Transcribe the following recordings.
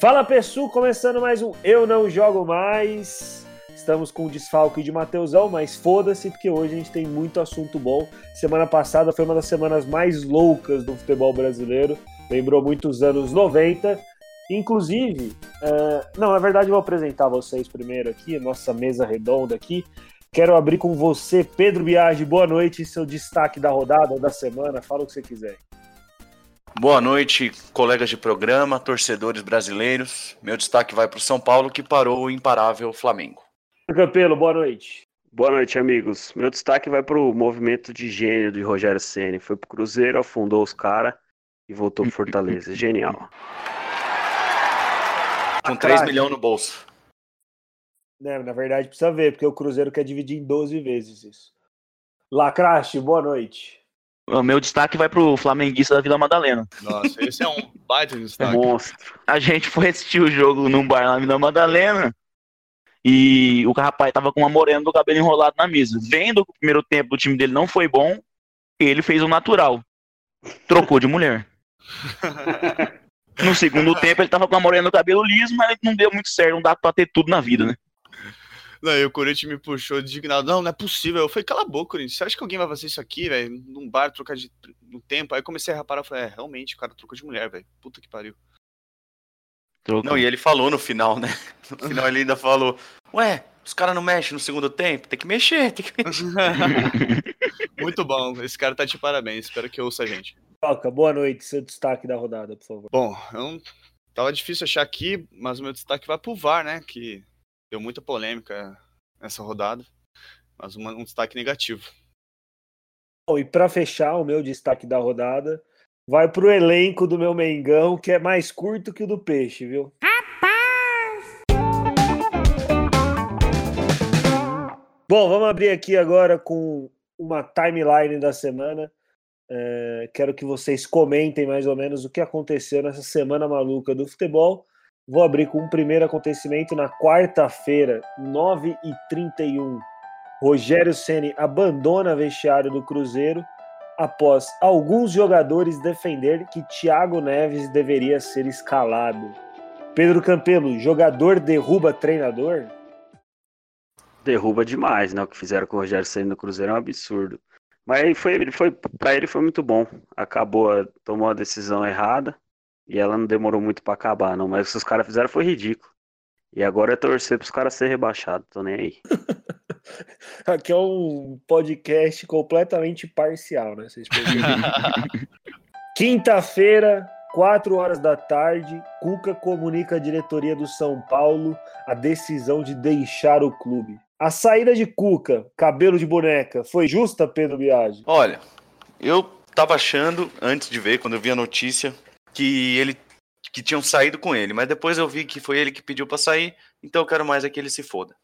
Fala pessoal, começando mais um Eu Não Jogo Mais. Estamos com o desfalque de Mateusão, mas foda-se, porque hoje a gente tem muito assunto bom. Semana passada foi uma das semanas mais loucas do futebol brasileiro, lembrou muitos anos 90. Inclusive, uh, não, na verdade eu vou apresentar vocês primeiro aqui, nossa mesa redonda aqui. Quero abrir com você, Pedro Biagi. Boa noite, seu destaque da rodada da semana. Fala o que você quiser. Boa noite, colegas de programa, torcedores brasileiros. Meu destaque vai para o São Paulo, que parou o imparável Flamengo. Campelo, boa noite. Boa noite, amigos. Meu destaque vai para o movimento de gênio de Rogério Ceni. Foi pro Cruzeiro, afundou os caras e voltou pro Fortaleza. Genial. Com 3 milhões no bolso. É, na verdade, precisa ver, porque o Cruzeiro quer dividir em 12 vezes isso. Lacraste, boa noite. O meu destaque vai pro flamenguista da Vila Madalena. Nossa, esse é um baita destaque. Monstro. A gente foi assistir o jogo num bar na Vila Madalena e o rapaz tava com uma morena do cabelo enrolado na mesa. Vendo que o primeiro tempo do time dele não foi bom, ele fez o natural. Trocou de mulher. No segundo tempo ele tava com a morena do cabelo liso, mas não deu muito certo, não dá pra ter tudo na vida, né? Não, e o Corinthians me puxou indignado. Não, não é possível. Eu falei, cala a boca, Corinthians. Você acha que alguém vai fazer isso aqui, velho? Num bar, trocar de no tempo? Aí comecei a reparar, falei, é, realmente, o cara trocou de mulher, velho. Puta que pariu. Trocou. Não, e ele falou no final, né? No final ele ainda falou, ué, os caras não mexem no segundo tempo? Tem que mexer, tem que mexer. Muito bom. Esse cara tá de parabéns. Espero que ouça a gente. Toca, boa noite. Seu destaque da rodada, por favor. Bom, eu tava difícil achar aqui, mas o meu destaque vai pro VAR, né? Que deu muita polêmica nessa rodada, mas uma, um destaque negativo. Bom, e para fechar o meu destaque da rodada, vai pro elenco do meu Mengão, que é mais curto que o do Peixe, viu? Rapaz! Bom, vamos abrir aqui agora com uma timeline da semana. É, quero que vocês comentem mais ou menos o que aconteceu nessa semana maluca do futebol. Vou abrir com um primeiro acontecimento na quarta-feira, 9h31. Rogério Ceni abandona vestiário do Cruzeiro após alguns jogadores defender que Thiago Neves deveria ser escalado. Pedro Campelo, jogador derruba treinador? Derruba demais, né? O que fizeram com o Rogério Ceni no Cruzeiro é um absurdo. Mas foi, foi para ele foi muito bom. Acabou, tomou a decisão errada e ela não demorou muito para acabar, não. Mas o que os caras fizeram foi ridículo. E agora é torcer pros caras serem rebaixados, tô nem aí. Aqui é um podcast completamente parcial, né? Vocês Quinta-feira, 4 horas da tarde, Cuca comunica à diretoria do São Paulo a decisão de deixar o clube. A saída de Cuca, cabelo de boneca, foi justa, Pedro Biagi? Olha, eu tava achando, antes de ver, quando eu vi a notícia, que ele que tinham saído com ele, mas depois eu vi que foi ele que pediu para sair, então eu quero mais é que ele se foda.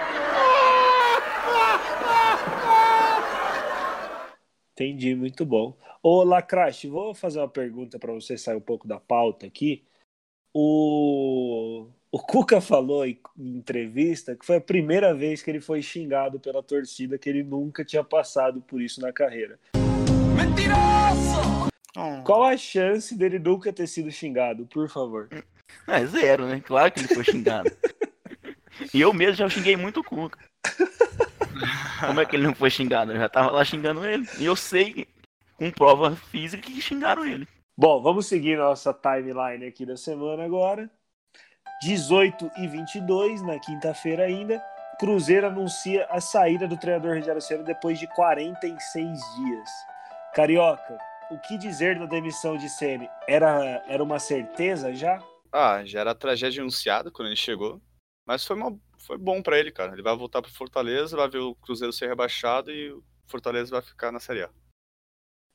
Entendi, muito bom. Ô Lacraste, vou fazer uma pergunta para você sair um pouco da pauta aqui. O, o Cuca falou em entrevista que foi a primeira vez que ele foi xingado pela torcida, que ele nunca tinha passado por isso na carreira. Mentiroso! Qual a chance dele nunca ter sido xingado, por favor? É zero, né? Claro que ele foi xingado. e eu mesmo já xinguei muito o Cuca. Como é que ele não foi xingado? Eu já tava lá xingando ele. E eu sei, com prova física, que xingaram ele. Bom, vamos seguir nossa timeline aqui da semana agora. 18 e 22, na quinta-feira ainda, Cruzeiro anuncia a saída do treinador Rogério Ceni depois de 46 dias. Carioca, o que dizer da demissão de Ceni? Era, era uma certeza já? Ah, já era tragédia anunciada quando ele chegou. Mas foi, uma, foi bom para ele, cara. Ele vai voltar pro Fortaleza, vai ver o Cruzeiro ser rebaixado e o Fortaleza vai ficar na Série A.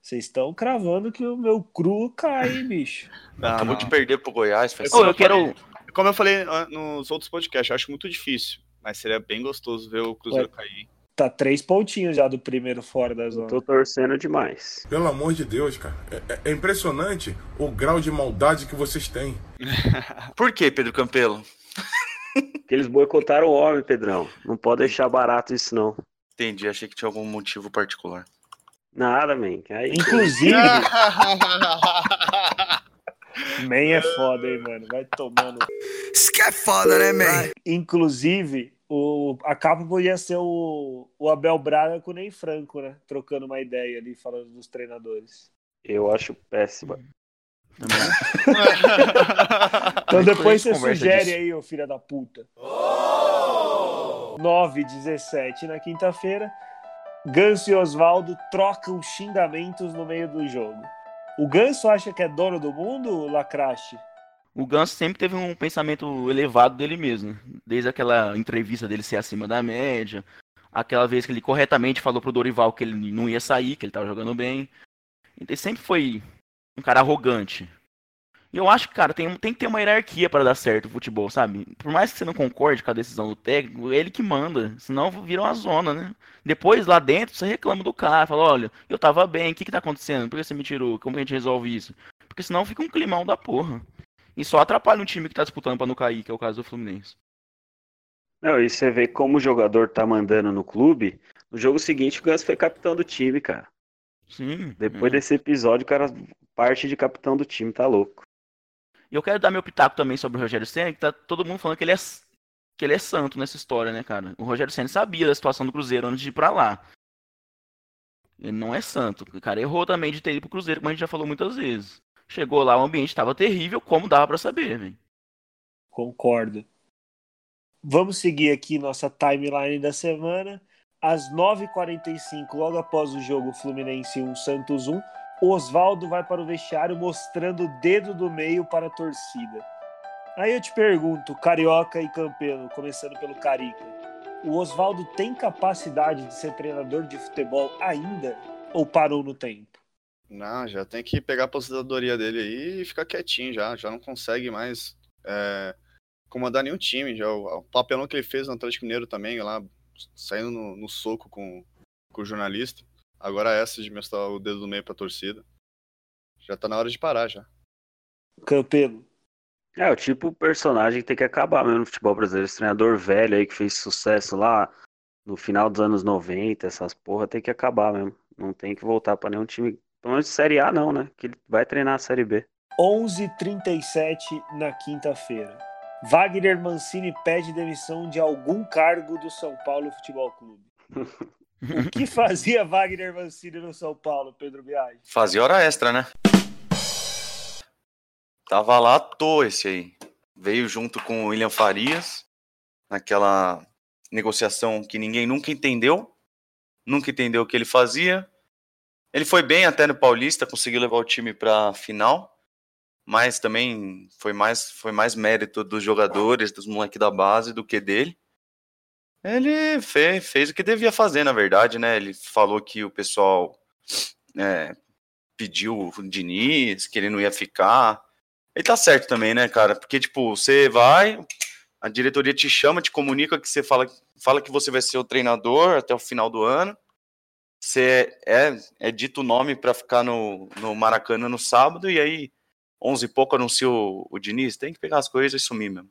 Vocês estão cravando que o meu cru cai, bicho. Não, Acabou de perder pro Goiás. Faz eu, eu quero. Como eu falei nos outros podcasts, eu acho muito difícil. Mas seria bem gostoso ver o Cruzeiro Ué. cair tá três pontinhos já do primeiro fora da zona. Tô torcendo demais. Pelo amor de Deus, cara. É, é impressionante o grau de maldade que vocês têm. Por que, Pedro Campelo? Porque eles boicotaram o homem, Pedrão. Não pode deixar barato isso, não. Entendi, achei que tinha algum motivo particular. Nada, man. Aí... Inclusive. Man é foda, hein, mano. Vai tomando. Isso que é foda, né, man? Inclusive, o, a capa podia ser o, o Abel Braga com o Ney Franco, né? Trocando uma ideia ali, falando dos treinadores. Eu acho péssima. Então depois você sugere disso. aí, ô filha da puta. 9 e 17 na quinta-feira. Ganso e Oswaldo trocam xingamentos no meio do jogo. O Ganso acha que é dono do mundo, Lacrache? O Ganso sempre teve um pensamento elevado dele mesmo. Desde aquela entrevista dele ser acima da média, aquela vez que ele corretamente falou pro Dorival que ele não ia sair, que ele tava jogando bem. Ele sempre foi um cara arrogante. E eu acho que, cara, tem, tem que ter uma hierarquia para dar certo o futebol, sabe? Por mais que você não concorde com a decisão do técnico, é ele que manda. Senão vira uma zona, né? Depois, lá dentro, você reclama do cara. Fala, olha, eu tava bem, o que que tá acontecendo? Por que você me tirou? Como que a gente resolve isso? Porque senão fica um climão da porra. E só atrapalha um time que tá disputando pra não cair, que é o caso do Fluminense. Não, e você vê como o jogador tá mandando no clube. No jogo seguinte, o Ganso foi capitão do time, cara. Sim. Depois é. desse episódio, o cara parte de capitão do time, tá louco. E eu quero dar meu pitaco também sobre o Rogério Senna, que tá todo mundo falando que ele é que ele é santo nessa história, né, cara? O Rogério Senna sabia da situação do Cruzeiro antes de ir pra lá. Ele não é santo. O cara errou também de ter ido pro Cruzeiro, como a gente já falou muitas vezes. Chegou lá, o ambiente tava terrível, como dava pra saber, velho. Concordo. Vamos seguir aqui nossa timeline da semana. Às 9h45, logo após o jogo Fluminense 1, Santos 1, Oswaldo vai para o vestiário mostrando o dedo do meio para a torcida. Aí eu te pergunto, Carioca e Campelo, começando pelo Carica, o Oswaldo tem capacidade de ser treinador de futebol ainda ou parou no tempo? Não, já tem que pegar a aposentadoria dele aí e ficar quietinho já. Já não consegue mais é, comandar nenhum time. Já, o, o papelão que ele fez no Atlético Mineiro também, lá, saindo no, no soco com, com o jornalista. Agora essa de mostrar o dedo do meio pra torcida. Já tá na hora de parar já. Campelo, É, o tipo personagem que tem que acabar mesmo no futebol brasileiro. Esse treinador velho aí que fez sucesso lá no final dos anos 90, essas porra, tem que acabar mesmo. Não tem que voltar pra nenhum time, pelo menos de Série A não, né? Que ele vai treinar a Série B. 11h37 na quinta-feira. Wagner Mancini pede demissão de algum cargo do São Paulo Futebol Clube. O que fazia Wagner Mancini no São Paulo, Pedro Biagi? Fazia hora extra, né? Tava lá à toa esse aí. Veio junto com o William Farias, naquela negociação que ninguém nunca entendeu. Nunca entendeu o que ele fazia. Ele foi bem até no Paulista, conseguiu levar o time pra final. Mas também foi mais, foi mais mérito dos jogadores, dos moleques da base, do que dele. Ele fez, fez o que devia fazer, na verdade, né? Ele falou que o pessoal é, pediu o Diniz, que ele não ia ficar. Ele tá certo também, né, cara? Porque, tipo, você vai, a diretoria te chama, te comunica que você fala, fala que você vai ser o treinador até o final do ano. Você é, é dito o nome pra ficar no, no Maracanã no sábado, e aí, 11 e pouco, anuncia o, o Diniz. Tem que pegar as coisas e sumir mesmo.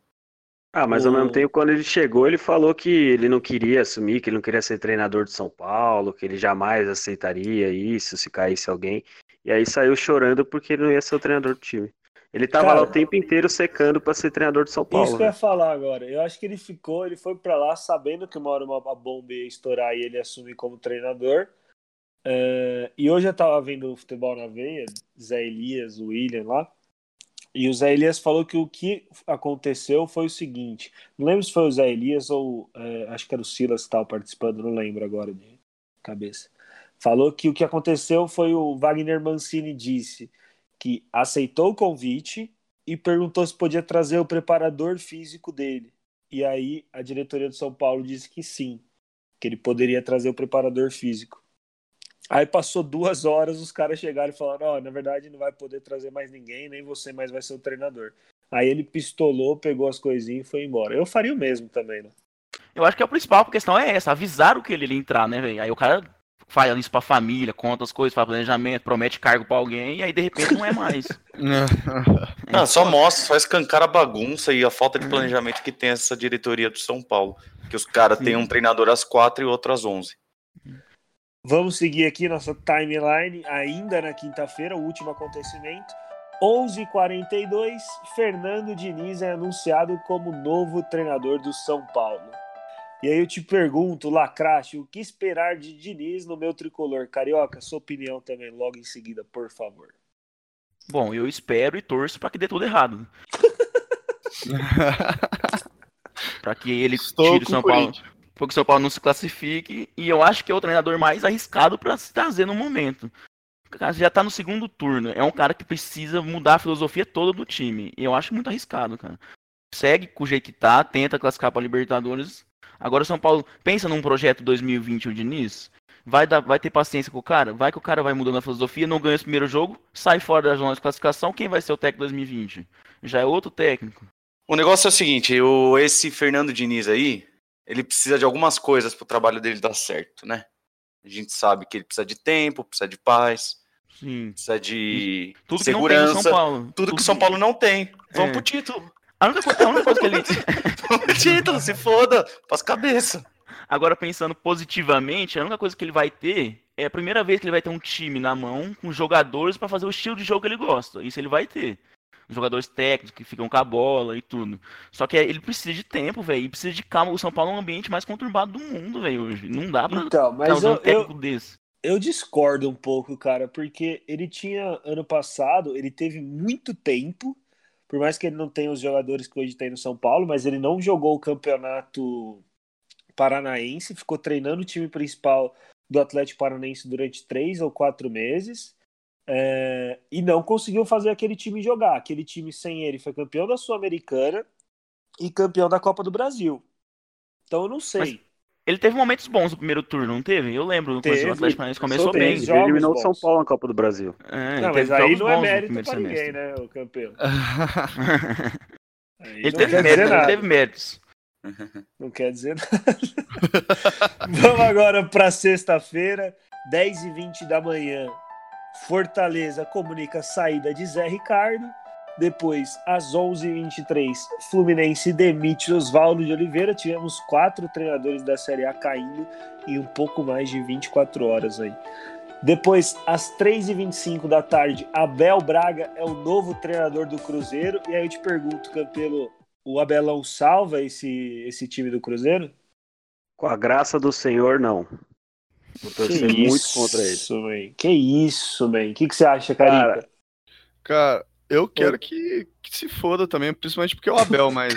Ah, mas ao mesmo tempo, quando ele chegou, ele falou que ele não queria assumir, que ele não queria ser treinador de São Paulo, que ele jamais aceitaria isso se caísse alguém. E aí saiu chorando porque ele não ia ser o treinador do time. Ele tava Cara, lá o tempo inteiro secando pra ser treinador de São Paulo. Isso que eu ia velho. falar agora. Eu acho que ele ficou, ele foi pra lá sabendo que uma hora uma, a bomba ia estourar e ele ia assumir como treinador. É, e hoje eu tava vendo o futebol na veia, Zé Elias, o William lá. E o Zé Elias falou que o que aconteceu foi o seguinte: não lembro se foi o Zé Elias ou é, acho que era o Silas que estava participando, não lembro agora de cabeça. Falou que o que aconteceu foi o Wagner Mancini disse que aceitou o convite e perguntou se podia trazer o preparador físico dele. E aí a diretoria do São Paulo disse que sim, que ele poderia trazer o preparador físico. Aí passou duas horas, os caras chegaram e falaram: Ó, na verdade não vai poder trazer mais ninguém, nem você mais vai ser o treinador. Aí ele pistolou, pegou as coisinhas e foi embora. Eu faria o mesmo também, né? Eu acho que a principal questão é essa, avisaram que ele ia entrar, né, velho? Aí o cara faz isso pra família, conta as coisas, faz planejamento, promete cargo pra alguém, e aí de repente não é mais. Não, só mostra, só escancar a bagunça e a falta de planejamento que tem essa diretoria do São Paulo. Que os caras têm um treinador às quatro e outro às onze. Vamos seguir aqui nossa timeline, ainda na quinta-feira, o último acontecimento. 11h42, Fernando Diniz é anunciado como novo treinador do São Paulo. E aí eu te pergunto, Lacrache, o que esperar de Diniz no meu tricolor? Carioca, sua opinião também, logo em seguida, por favor. Bom, eu espero e torço pra que dê tudo errado. Pra que ele Estou tire o São Paulo. Corinthians. Porque o São Paulo não se classifique. E eu acho que é o treinador mais arriscado pra se trazer no momento. O já tá no segundo turno. É um cara que precisa mudar a filosofia toda do time. E eu acho muito arriscado, cara. Segue com o jeito que tá, tenta classificar pra Libertadores. Agora o São Paulo pensa num projeto 2020 o Diniz. Vai, dar, vai ter paciência com o cara? Vai que o cara vai mudando a filosofia, não ganha esse primeiro jogo, sai fora da zona de classificação. Quem vai ser o técnico 2020? Já é outro técnico. O negócio é o seguinte, o, esse Fernando Diniz aí, ele precisa de algumas coisas pro trabalho dele dar certo, né? A gente sabe que ele precisa de tempo, precisa de paz, Sim. precisa de Tudo que não tem no segurança, São Paulo. tudo que o São Paulo não tem. Vamos É. pro título. A única, coisa, a única coisa que ele. Vamos pro título, se foda, pras cabeça. Agora, pensando positivamente, a única coisa que ele vai ter é a primeira vez que ele vai ter um time na mão com jogadores pra fazer o estilo de jogo que ele gosta. Isso ele vai ter. Jogadores técnicos que ficam com a bola e tudo. Só que ele precisa de tempo, velho. E precisa de calma. O São Paulo é um ambiente mais conturbado do mundo, velho, hoje. Não dá pra Então, mas trazer um eu, eu, técnico desse. eu discordo um pouco, cara, porque ele tinha, ano passado, ele teve muito tempo, por mais que ele não tenha os jogadores que hoje tem no São Paulo, mas ele não jogou o campeonato paranaense, ficou treinando o time principal do Atlético Paranaense durante três ou quatro meses. É, e não conseguiu fazer aquele time jogar. Aquele time sem ele foi campeão da Sul-Americana e campeão da Copa do Brasil. Então eu não sei. Ele teve momentos bons no primeiro turno, não teve? Eu lembro. no Teve. O Atlético Paranaense começou bem. Ele eliminou o bons. São Paulo na Copa do Brasil. É, não, mas aí não é mérito pra semestre. ninguém, né, o campeão. Ele não teve méritos, ele teve méritos. Não quer dizer nada. Vamos agora para sexta-feira, 10h20 da manhã. Fortaleza comunica saída de Zé Ricardo. Depois, às 11h23, Fluminense demite Oswaldo de Oliveira. Tivemos quatro treinadores da Série A caindo em um pouco mais de 24 horas aí. Depois, às 3h25 da tarde, Abel Braga é o novo treinador do Cruzeiro. E aí eu te pergunto, Campelo, o Abelão salva esse, esse time do Cruzeiro? Com a graça do Senhor, não. Vou torcer muito contra ele. Isso, man. Que isso, man. O que, que você acha, Carica? Cara, Cara, eu quero que, que se foda também, principalmente porque é o Abel, mas.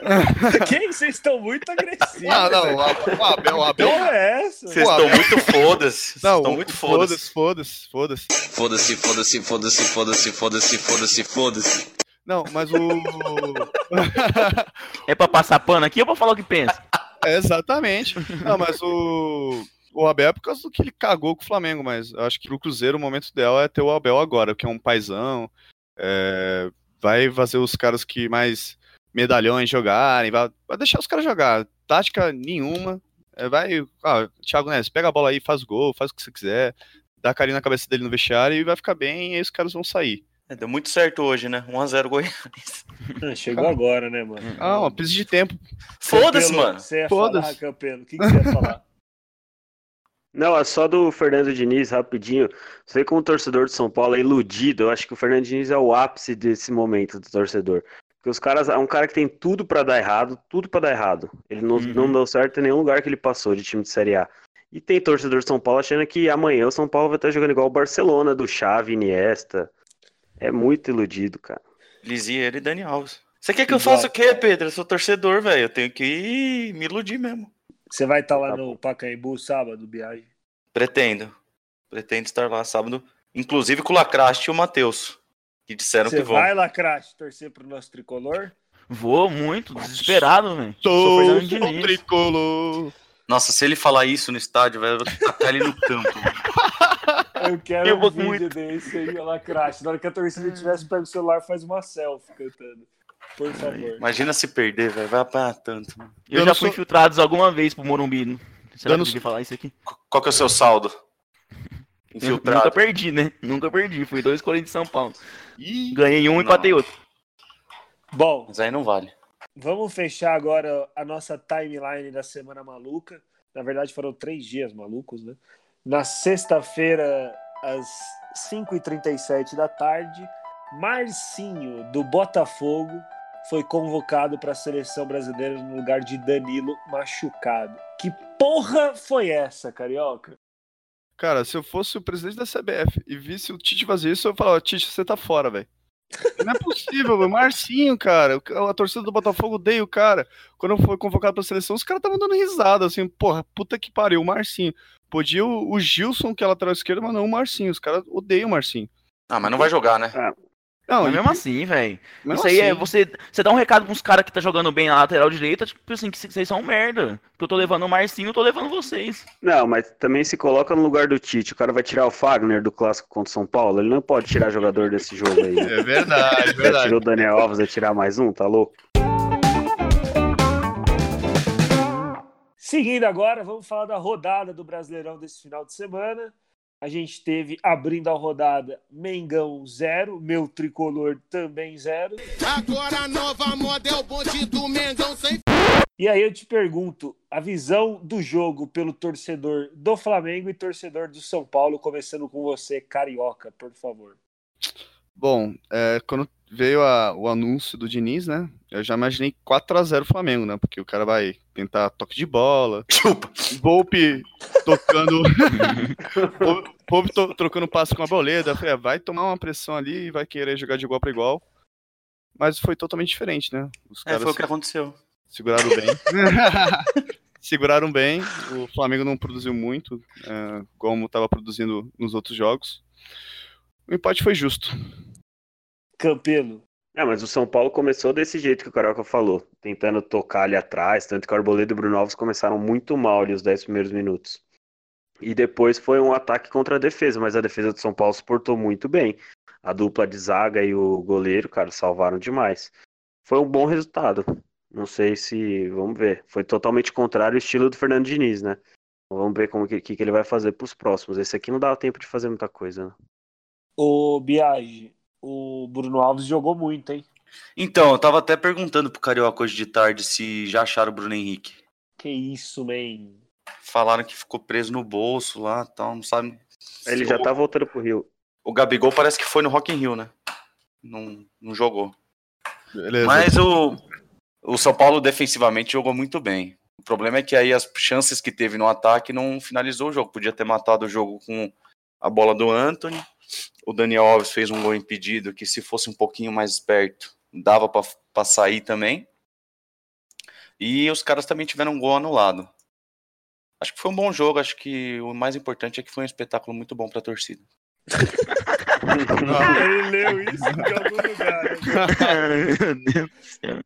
Quem? Vocês estão muito agressivos. Ah, não, o Abel, o Abel, é essa? Vocês estão muito fodas. Vocês Não, estão muito fodas. foda-se, foda-se, foda-se. Foda-se, foda-se, foda-se, foda-se, foda-se, foda-se, foda-se. Não, mas o. É pra passar pano aqui ou pra falar o que pensa? É, exatamente. Não, mas o. O Abel é por causa do que ele cagou com o Flamengo, mas eu acho que pro Cruzeiro o momento ideal é ter o Abel agora, que é um paizão. é, vai fazer os caras que mais medalhões jogarem, vai, vai deixar os caras jogar. Tática nenhuma. é, vai. Ah, Thiago Neves, pega a bola aí, faz gol, faz o que você quiser, dá carinho na cabeça dele no vestiário e vai ficar bem, e aí os caras vão sair. É, Deu muito certo hoje, né? 1x0 Goiás. Ah, chegou agora, né, mano? Ah, uma precisa de tempo. Foda-se, mano. Você ia Foda-se. falar, Campelo. O que, que você ia falar? Não, é só do Fernando Diniz, rapidinho. Você, como torcedor de São Paulo, é iludido. Eu acho que o Fernando Diniz é o ápice desse momento do torcedor. Porque os caras, é um cara que tem tudo pra dar errado, tudo pra dar errado. Ele não, Uhum. não deu certo em nenhum lugar que ele passou de time de Série A. E tem torcedor de São Paulo achando que amanhã o São Paulo vai estar jogando igual o Barcelona, do Xavi, Iniesta. É muito iludido, cara. Lizia ele e Dani Alves. Você quer que eu faça o quê, Pedro? Eu sou torcedor, velho. Eu tenho que me iludir mesmo. Você vai estar lá Tá no Pacaembu sábado, viagem? Pretendo. Pretendo estar lá sábado. Inclusive com o Lacraste e o Matheus. Que disseram Você que vão. vai, Lacraste, torcer pro nosso tricolor? Vou muito, desesperado, velho. O Diniz. tricolor. Nossa, se ele falar isso no estádio, velho, eu vou tacar ele no campo. Eu quero Eu um vídeo muito. desse aí, Lacraste. Na hora que a torcida tivesse, pega o celular e faz uma selfie cantando. Por favor. Imagina se perder, velho. Vai apanhar tanto. mano. Eu Eu já fui sou- infiltrados alguma vez pro Morumbi. Será Dando- que eu falar isso aqui? Qual que é o seu saldo? Eu Nunca Infiltrado. perdi, né? Nunca perdi. Fui dois Corinthians de São Paulo. Ih, Ganhei um e Não. empatei outro. Bom, Mas aí não vale. Vamos fechar agora a nossa timeline da semana maluca. Na verdade, foram três dias malucos, né? Na sexta-feira, às 5h37 da tarde, Marcinho, do Botafogo, foi convocado para a seleção brasileira no lugar de Danilo machucado. Que porra foi essa, carioca? Cara, se eu fosse o presidente da CBF e visse o Tite fazer isso, eu falava, Tite, você tá fora, velho. Não é possível, meu. Marcinho, cara. o- A torcida do Botafogo odeia o cara. Quando foi convocado pra seleção, os caras estavam dando risada, assim, porra, puta que pariu, o Marcinho. Podia o, o Gilson, que é lateral esquerdo, mas não o Marcinho. Os caras odeiam o Marcinho. Ah, mas não vai jogar, né? Não, Mas e- mesmo assim, velho. mesmo Isso aí é assim, você, você dá um recado pros caras que tá jogando bem na lateral direita, tipo assim, que vocês são um merda. Que eu tô levando o Marcinho, eu tô levando vocês. Não, mas também se coloca no lugar do Tite. O cara vai tirar o Fagner do clássico contra o São Paulo. Ele não pode tirar jogador desse jogo aí. É verdade, Já verdade. tirou o Daniel Alves, vai tirar mais um, tá louco? Seguindo agora, vamos falar da rodada do Brasileirão desse final de semana. A gente teve, abrindo a rodada, Mengão 0, meu tricolor também 0. Agora a nova moda é o bonde do Mengão sem E aí eu te pergunto, a visão do jogo pelo torcedor do Flamengo e torcedor do São Paulo, começando com você, Carioca, por favor. Bom, é, quando veio a- o anúncio do Diniz, né? Eu já imaginei 4x0 Flamengo, né? Porque o cara vai tentar toque de bola, Chupa. Volpe tocando. Volpe- to- trocando passe com a boleda. Falei, ah, vai tomar uma pressão ali e vai querer jogar de igual para igual. Mas foi totalmente diferente, né? Os É, foi o que aconteceu. seguraram bem. seguraram bem. O Flamengo não produziu muito, é, como estava produzindo nos outros jogos. O empate foi justo. Campelo. É, mas o São Paulo começou desse jeito que o Carioca falou, tentando tocar ali atrás, tanto que o Arboleda e o Bruno Alves começaram muito mal ali os 10 primeiros minutos. E depois foi um ataque contra a defesa, mas a defesa do São Paulo se portou muito bem. A dupla de zaga e o goleiro, cara, salvaram demais. Foi um bom resultado. Não sei se. Vamos ver. Foi totalmente contrário ao estilo do Fernando Diniz, né? Vamos ver como que, que, ele vai fazer pros próximos. Esse aqui não dá tempo de fazer muita coisa, né? O Biagi, o Bruno Alves jogou muito, hein? Então, eu tava até perguntando pro Carioca hoje de tarde se já acharam o Bruno Henrique. Que isso, man. Falaram que ficou preso no bolso lá tal, não sabe. Ele já o- tá voltando pro Rio. O Gabigol parece que foi no Rock in Rio, né? Não, não jogou. Beleza. Mas o, o São Paulo defensivamente jogou muito bem. O problema é que aí as chances que teve no ataque não finalizou o jogo. Podia ter matado o jogo com a bola do Anthony. O Daniel Alves fez um gol impedido que se fosse um pouquinho mais esperto, dava para sair também. E os caras também tiveram um gol anulado. Acho que foi um bom jogo, acho que o mais importante é que foi um espetáculo muito bom para a torcida. Ele leu isso em algum lugar. né?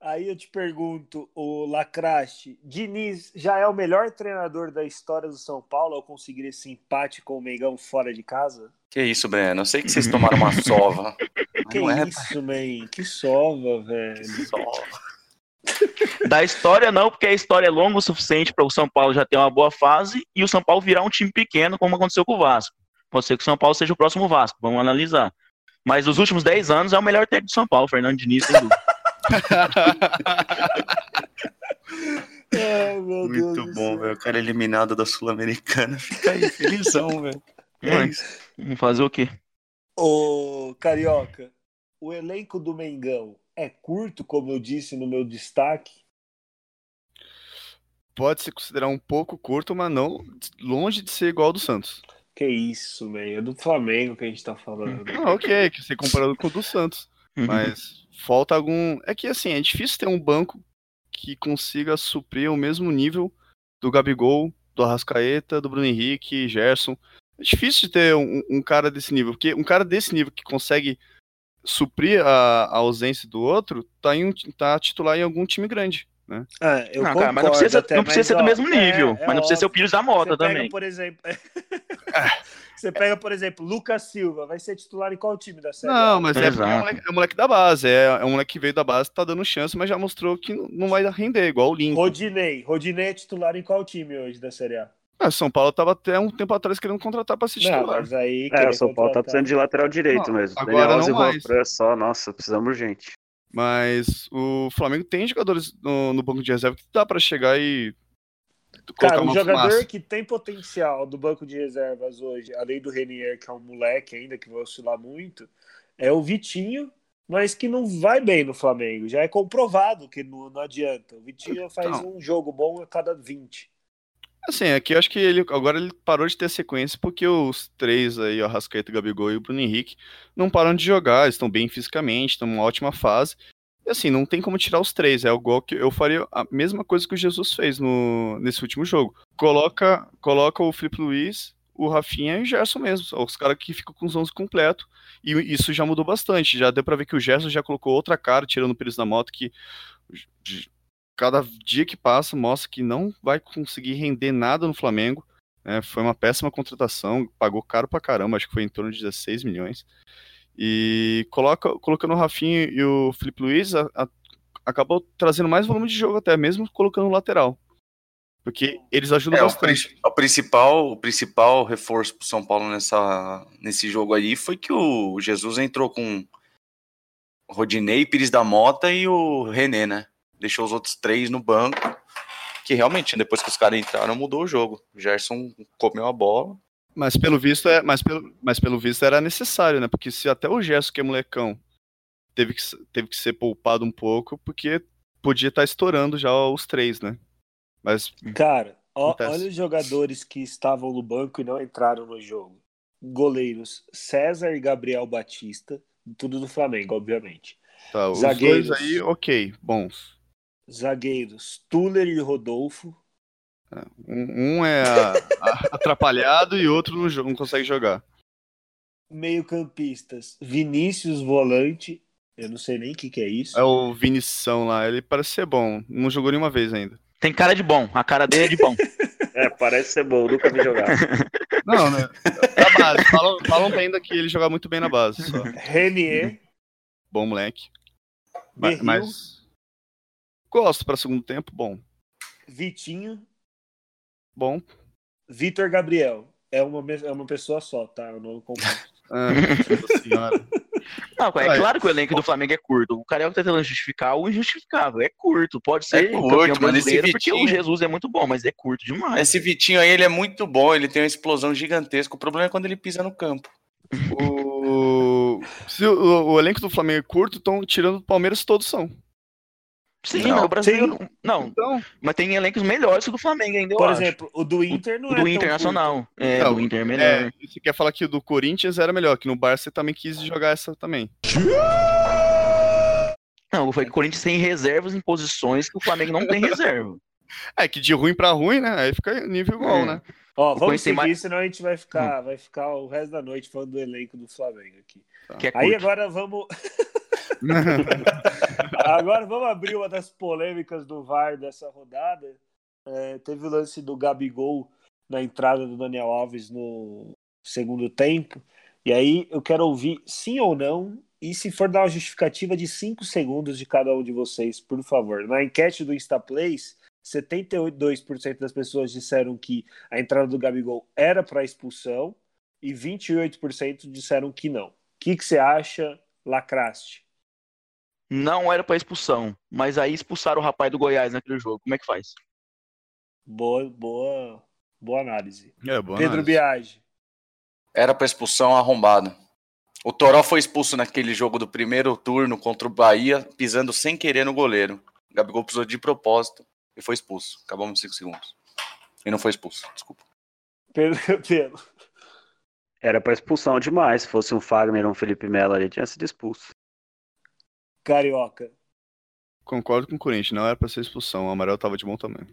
Aí eu te pergunto, o Lacraste, Diniz já é o melhor treinador da história do São Paulo ao conseguir esse empate com o Mengão fora de casa? Que isso, Breno? Eu sei que vocês tomaram uma sova. Que não é isso, man? Que sova, velho. sova. Da história não, porque a história é longa o suficiente para o São Paulo já ter uma boa fase e o São Paulo virar um time pequeno, como aconteceu com o Vasco. Pode ser que o São Paulo seja o próximo Vasco, vamos analisar. Mas nos últimos 10 anos é o melhor técnico do São Paulo, Fernando Diniz, sem dúvida. Ai, meu Deus Muito do bom, velho. O cara eliminado da Sul-Americana. Fica aí, felizão, velho. É isso. Vamos fazer o quê? Ô, Carioca, o elenco do Mengão é curto, como eu disse no meu destaque? Pode se considerar um pouco curto, mas não longe de ser igual ao do Santos. Que isso, man? É do Flamengo que a gente tá falando. Ah, ok, que ser comparado com o do Santos. Mas falta algum. É que assim, é difícil ter um banco que consiga suprir o mesmo nível do Gabigol, do Arrascaeta, do Bruno Henrique, Gerson. É difícil de ter um, um cara desse nível, porque um cara desse nível que consegue suprir a, a ausência do outro tá, em um, tá titular em algum time grande. Né? Ah, eu não, cara, mas concordo não precisa, ser- até, não precisa mas, ser do ó, mesmo nível. é- é mas não precisa ser o óbvio. Pires da Mota Você pega, também. por exemplo. Você pega, por exemplo, Lucas Silva, vai ser titular em qual time da série? Não, mas é, porque é, um moleque, é um moleque da base, é, é um moleque que veio da base, tá dando chance, mas já mostrou que não- não vai render, igual o Lincoln. Rodinei. Rodinei é titular em qual time hoje da Série A? Ah, São Paulo tava até um tempo atrás querendo contratar pra ser Não, mas aí. É, o São Paulo tá contratar- precisando de lateral direito Não, mesmo. agora Daniel não mais. Fran só, nossa, precisamos urgente. Mas o Flamengo tem jogadores no, no banco de reserva que dá pra chegar e Cara, colocar um jogador fumaça. que tem potencial do banco de reservas hoje, além do Renier, que é um moleque ainda, que vai oscilar muito, é o Vitinho, mas que não vai bem no Flamengo. Já é comprovado que não, não adianta. O Vitinho faz Não. um jogo bom a cada 20. Assim, aqui eu acho que ele agora ele parou de ter sequência porque os três aí, o Arrascaeta, o Gabigol e o Bruno Henrique, não param de jogar, estão bem fisicamente, estão numa ótima fase. E assim, não tem como tirar os três. É igual que eu faria a mesma coisa que o Jesus fez no, nesse último jogo. Coloca, coloca o Felipe Luiz, o Rafinha e o Gerson mesmo. Os caras que ficam com os 11 completo. E isso já mudou bastante. Já deu pra ver que o Gerson já colocou outra cara, tirando o Pires da moto, que cada dia que passa mostra que não vai conseguir render nada no Flamengo. né? Foi uma péssima contratação, pagou caro pra caramba, acho que foi em torno de 16 milhões. E coloca, colocando o Rafinha e o Felipe Luiz, a- a- acabou trazendo mais volume de jogo até, mesmo colocando o lateral. Porque eles ajudam É, o, bastante. prin- o principal, o principal reforço pro São Paulo nessa, nesse jogo aí foi que o Jesus entrou com o Rodinei, Pires da Mota e o René, né? Deixou os outros três no banco. Que realmente, depois que os caras entraram, mudou o jogo. O Gerson comeu a bola. Mas pelo visto é, mas pelo, mas pelo visto era necessário, né? Porque se até o Gerson, que é molecão, teve que, teve que ser poupado um pouco, porque podia estar estourando já os três, né? Mas Cara, ó- olha os jogadores que estavam no banco e não entraram no jogo. Goleiros César e Gabriel Batista, tudo do Flamengo, obviamente. tá, os Zagueiros. dois aí, ok, bons. Zagueiros Tuller e Rodolfo. Um, um é a- a- atrapalhado e outro não, consegue jogar. Meio-campistas Vinícius Volante. Eu não sei nem o que, que é isso. É o Vinição lá, ele parece ser bom. Não jogou nenhuma vez ainda. Tem cara de bom, a cara dele é de bom. É, parece ser bom, nunca vi jogar. Não, né? Da base. Falam, falam bem daqui, ele joga muito bem na base. Só. Renier, Bom moleque. Berril, Mas. Gosto para segundo tempo, bom. Vitinho, Bom. Vitor Gabriel. É uma, é uma pessoa só, tá? Eu não composto. Ah, nossa senhora. Não, é Vai. claro que o elenco do Flamengo é curto. O Carioca tá tentando justificar o injustificável. É curto. Pode ser curto, campeão mas esse brasileiro porque Vitinho- o Jesus é muito bom, mas é curto demais. Esse Vitinho aí, ele é muito bom, ele tem uma explosão gigantesca. O problema é quando ele pisa no campo. O... Se o, o elenco do Flamengo é curto, estão tirando do Palmeiras todos são. Sim, Não, mas o brasileiro. Não, Então, mas tem elencos melhores que o do Flamengo ainda. eu Por acho. exemplo, o do Inter não o é do tão Internacional. É, Não, do Inter é melhor. é, você quer falar que o do Corinthians era melhor, que no Barça você também quis jogar essa também. Não, foi que o Corinthians tem reservas em posições que o Flamengo não tem reserva. É, que de ruim pra ruim, né? Aí fica nível igual, É. né? Ó, O vamos seguir, mais- senão a gente vai ficar, vai ficar o resto da noite falando do elenco do Flamengo aqui. Que é Aí agora vamos. agora vamos abrir uma das polêmicas do VAR dessa rodada. É, teve o lance do Gabigol na entrada do Daniel Alves no segundo tempo. E aí eu quero ouvir sim ou não. E se for dar uma justificativa de 5 segundos de cada um de vocês, por favor. Na enquete do Instaplays, 72% das pessoas disseram que a entrada do Gabigol era para expulsão e 28% disseram que não. O que, que você acha, Lacraste? Não era pra expulsão, mas aí expulsaram o rapaz do Goiás naquele jogo. Como é que faz? Boa, boa, boa análise. É, boa Pedro análise. Biagi. Era pra expulsão arrombado. O Toró foi expulso naquele jogo do primeiro turno contra o Bahia, pisando sem querer no goleiro. O Gabigol pisou de propósito e foi expulso. Acabamos em 5 segundos. E não foi expulso, desculpa. Pedro, Pedro. Era pra expulsão demais. Se fosse um Fagner ou um Felipe Melo ali, tinha sido expulso. Carioca. Concordo com o Corinthians, não era pra ser expulsão. O amarelo tava de bom tamanho.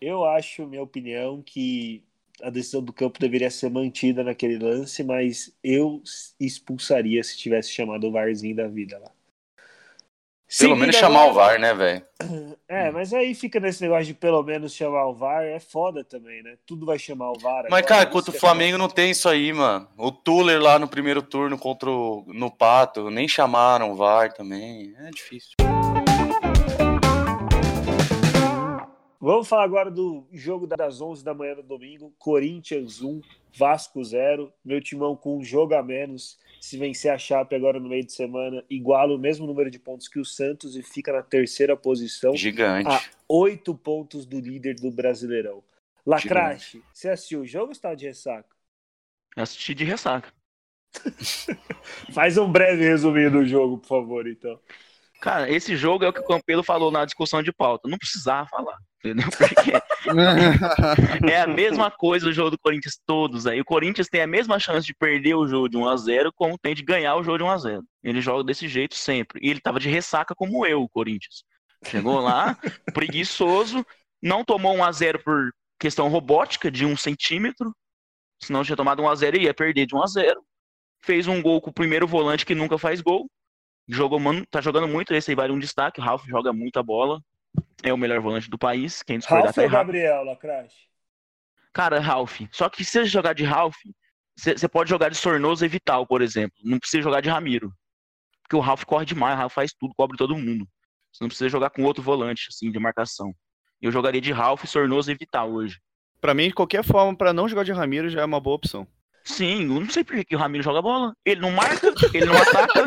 Eu acho, minha opinião, que a decisão do campo deveria ser mantida naquele lance, mas eu expulsaria se tivesse chamado o VARzinho da vida lá. Pelo menos chamar o VAR, né, velho? É, mas aí fica nesse negócio de pelo menos chamar o VAR, é foda também, né? Tudo vai chamar o VAR. Mas, agora, cara, isso contra o é Flamengo não tem isso aí, mano. O Tuller lá no primeiro turno contra o no Pato, nem chamaram o VAR também. É difícil. Vamos falar agora do jogo das 11 da manhã do domingo. Corinthians 1, Vasco 0. Meu timão com um jogo a menos. Se vencer a Chape agora no meio de semana, iguala o mesmo número de pontos que o Santos e fica na terceira posição, Gigante. a oito pontos do líder do Brasileirão. Lacrache, você assistiu o jogo ou estava de ressaca? Eu assisti de ressaca. Faz um breve resuminho do jogo, por favor, então. Cara, esse jogo é o que o Campelo falou na discussão de pauta. Não precisava falar, entendeu? Porque é a mesma coisa o jogo do Corinthians todos aí. O Corinthians tem a mesma chance de perder o jogo de 1 a 0 como tem de ganhar o jogo de 1 a 0. Ele joga desse jeito sempre. E ele tava de ressaca como eu, o Corinthians. Chegou lá, preguiçoso, não tomou 1 a 0 por questão robótica de um centímetro. Senão tinha tomado 1 a 0 e ia perder de 1 a 0. Fez um gol com o primeiro volante que nunca faz gol. Jogou, mano, tá jogando muito, esse aí vale um destaque. O Ralf joga muita bola. É o melhor volante do país. Quem discordar Ralf tá ou errado. Gabriel, Lacrache? Cara, Ralf. Só que se você jogar de Ralf, você pode jogar de Sornoso e Vital, por exemplo. Não precisa jogar de Ramiro. Porque o Ralf corre demais, o Ralf faz tudo, cobre todo mundo. Você não precisa jogar com outro volante, assim, de marcação. Eu jogaria de Ralf, Sornoso e Vital hoje. Pra mim, de qualquer forma, pra não jogar de Ramiro já é uma boa opção. Sim, eu não sei por que o Ramiro joga bola. Ele não marca, ele não ataca,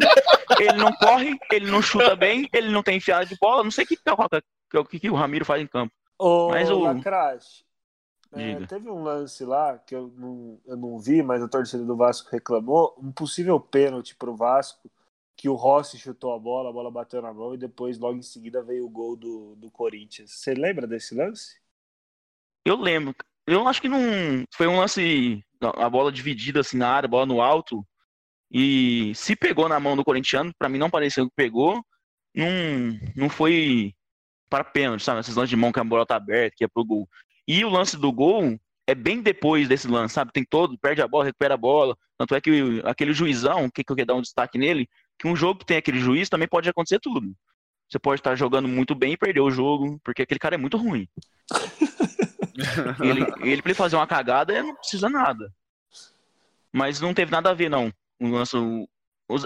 ele não corre, ele não chuta bem, ele não tem enfiada de bola. Não sei o que, que, que, que o Ramiro faz em campo. Ô, Mas o- Lacrache, é, teve um lance lá que eu não, eu não vi, mas a torcida do Vasco reclamou. Um possível pênalti pro Vasco, que o Rossi chutou a bola, a bola bateu na mão e depois, logo em seguida, veio o gol do, do Corinthians. Você lembra desse lance? Eu lembro. Eu acho que não. Foi um lance. A bola dividida assim na área, bola no alto. E se pegou na mão do corintiano, pra mim não pareceu que pegou. Não, não foi para pênalti, sabe? Esses lances de mão que a bola tá aberta, que é pro gol. E o lance do gol é bem depois desse lance, sabe? Tem todo, perde a bola, recupera a bola. Tanto é que aquele juizão, que, eu quero dar um destaque nele, que um jogo que tem aquele juiz também pode acontecer tudo. Você pode estar jogando muito bem e perder o jogo, porque aquele cara é muito ruim. Ele, ele pra ele fazer uma cagada, ele não precisa nada. Mas não teve nada a ver, não. O lance,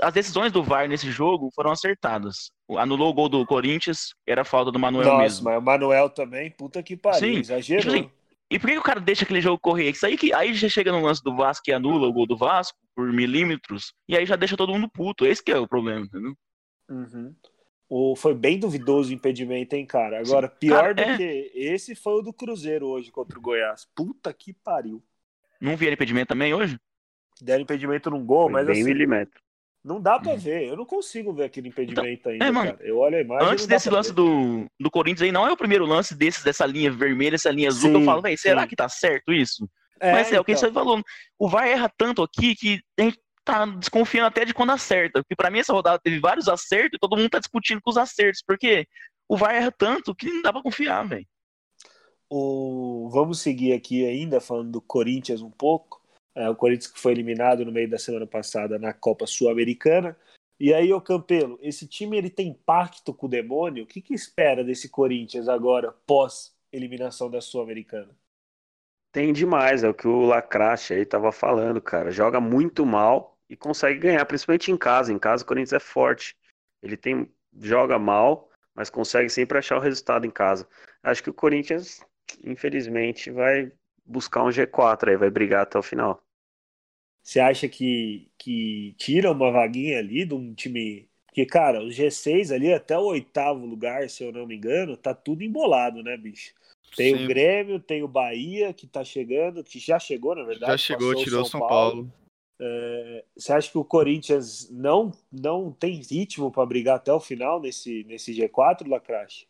as decisões do VAR nesse jogo foram acertadas. O- Anulou o gol do Corinthians, era falta do Manuel Nossa, mesmo. mas o Manuel também, puta que pariu, Sim, exagerou. tipo assim, E por que que o cara deixa aquele jogo correr? Isso aí, que, aí já chega no lance do Vasco e anula o gol do Vasco por milímetros, e aí já deixa todo mundo puto. Esse que é o problema, entendeu? Uhum. O, foi bem duvidoso o impedimento, hein, cara? Agora, pior Cara, do é. que esse foi o do Cruzeiro hoje contra o Goiás. Puta que pariu. Não vi impedimento também hoje? Deram impedimento num gol, Foi mas bem assim, milímetro. não dá pra ver. Eu não consigo ver aquele impedimento ainda, é, mano, cara. Eu olho a imagem. Antes desse lance ver. do, do Corinthians aí, não é o primeiro lance desses, dessa linha vermelha, essa linha azul, que Sim, eu falo, velho, será sim. que tá certo isso? É, Mas é o que então. você falou. O VAR erra tanto aqui que a gente tá desconfiando até de quando acerta. Porque pra mim essa rodada teve vários acertos e todo mundo tá discutindo com os acertos. Porque o VAR erra tanto que não dá pra confiar, velho. O... Vamos seguir aqui ainda, falando do Corinthians um pouco. É, o Corinthians que foi eliminado no meio da semana passada na Copa Sul-Americana. E aí, ô Campelo, esse time ele tem pacto com o demônio? O que, que espera desse Corinthians agora, pós-eliminação da Sul-Americana? Tem demais, é o que o Lacrache aí tava falando, cara. Joga muito mal e consegue ganhar, principalmente em casa. Em casa o Corinthians é forte. Ele tem joga mal, mas consegue sempre achar o resultado em casa. Acho que o Corinthians, infelizmente, vai buscar um G4 aí, vai brigar até o final. Você acha que, que tira uma vaguinha ali de um time. Porque, cara, os G6 ali, até o oitavo lugar, se eu não me engano, tá tudo embolado, né, bicho? Tem Sim. o Grêmio, tem o Bahia que tá chegando, que já chegou, na verdade. Já chegou, o tirou São Paulo. É, você acha que o Corinthians não, não tem ritmo para brigar até o final nesse, nesse G4, Lacrache?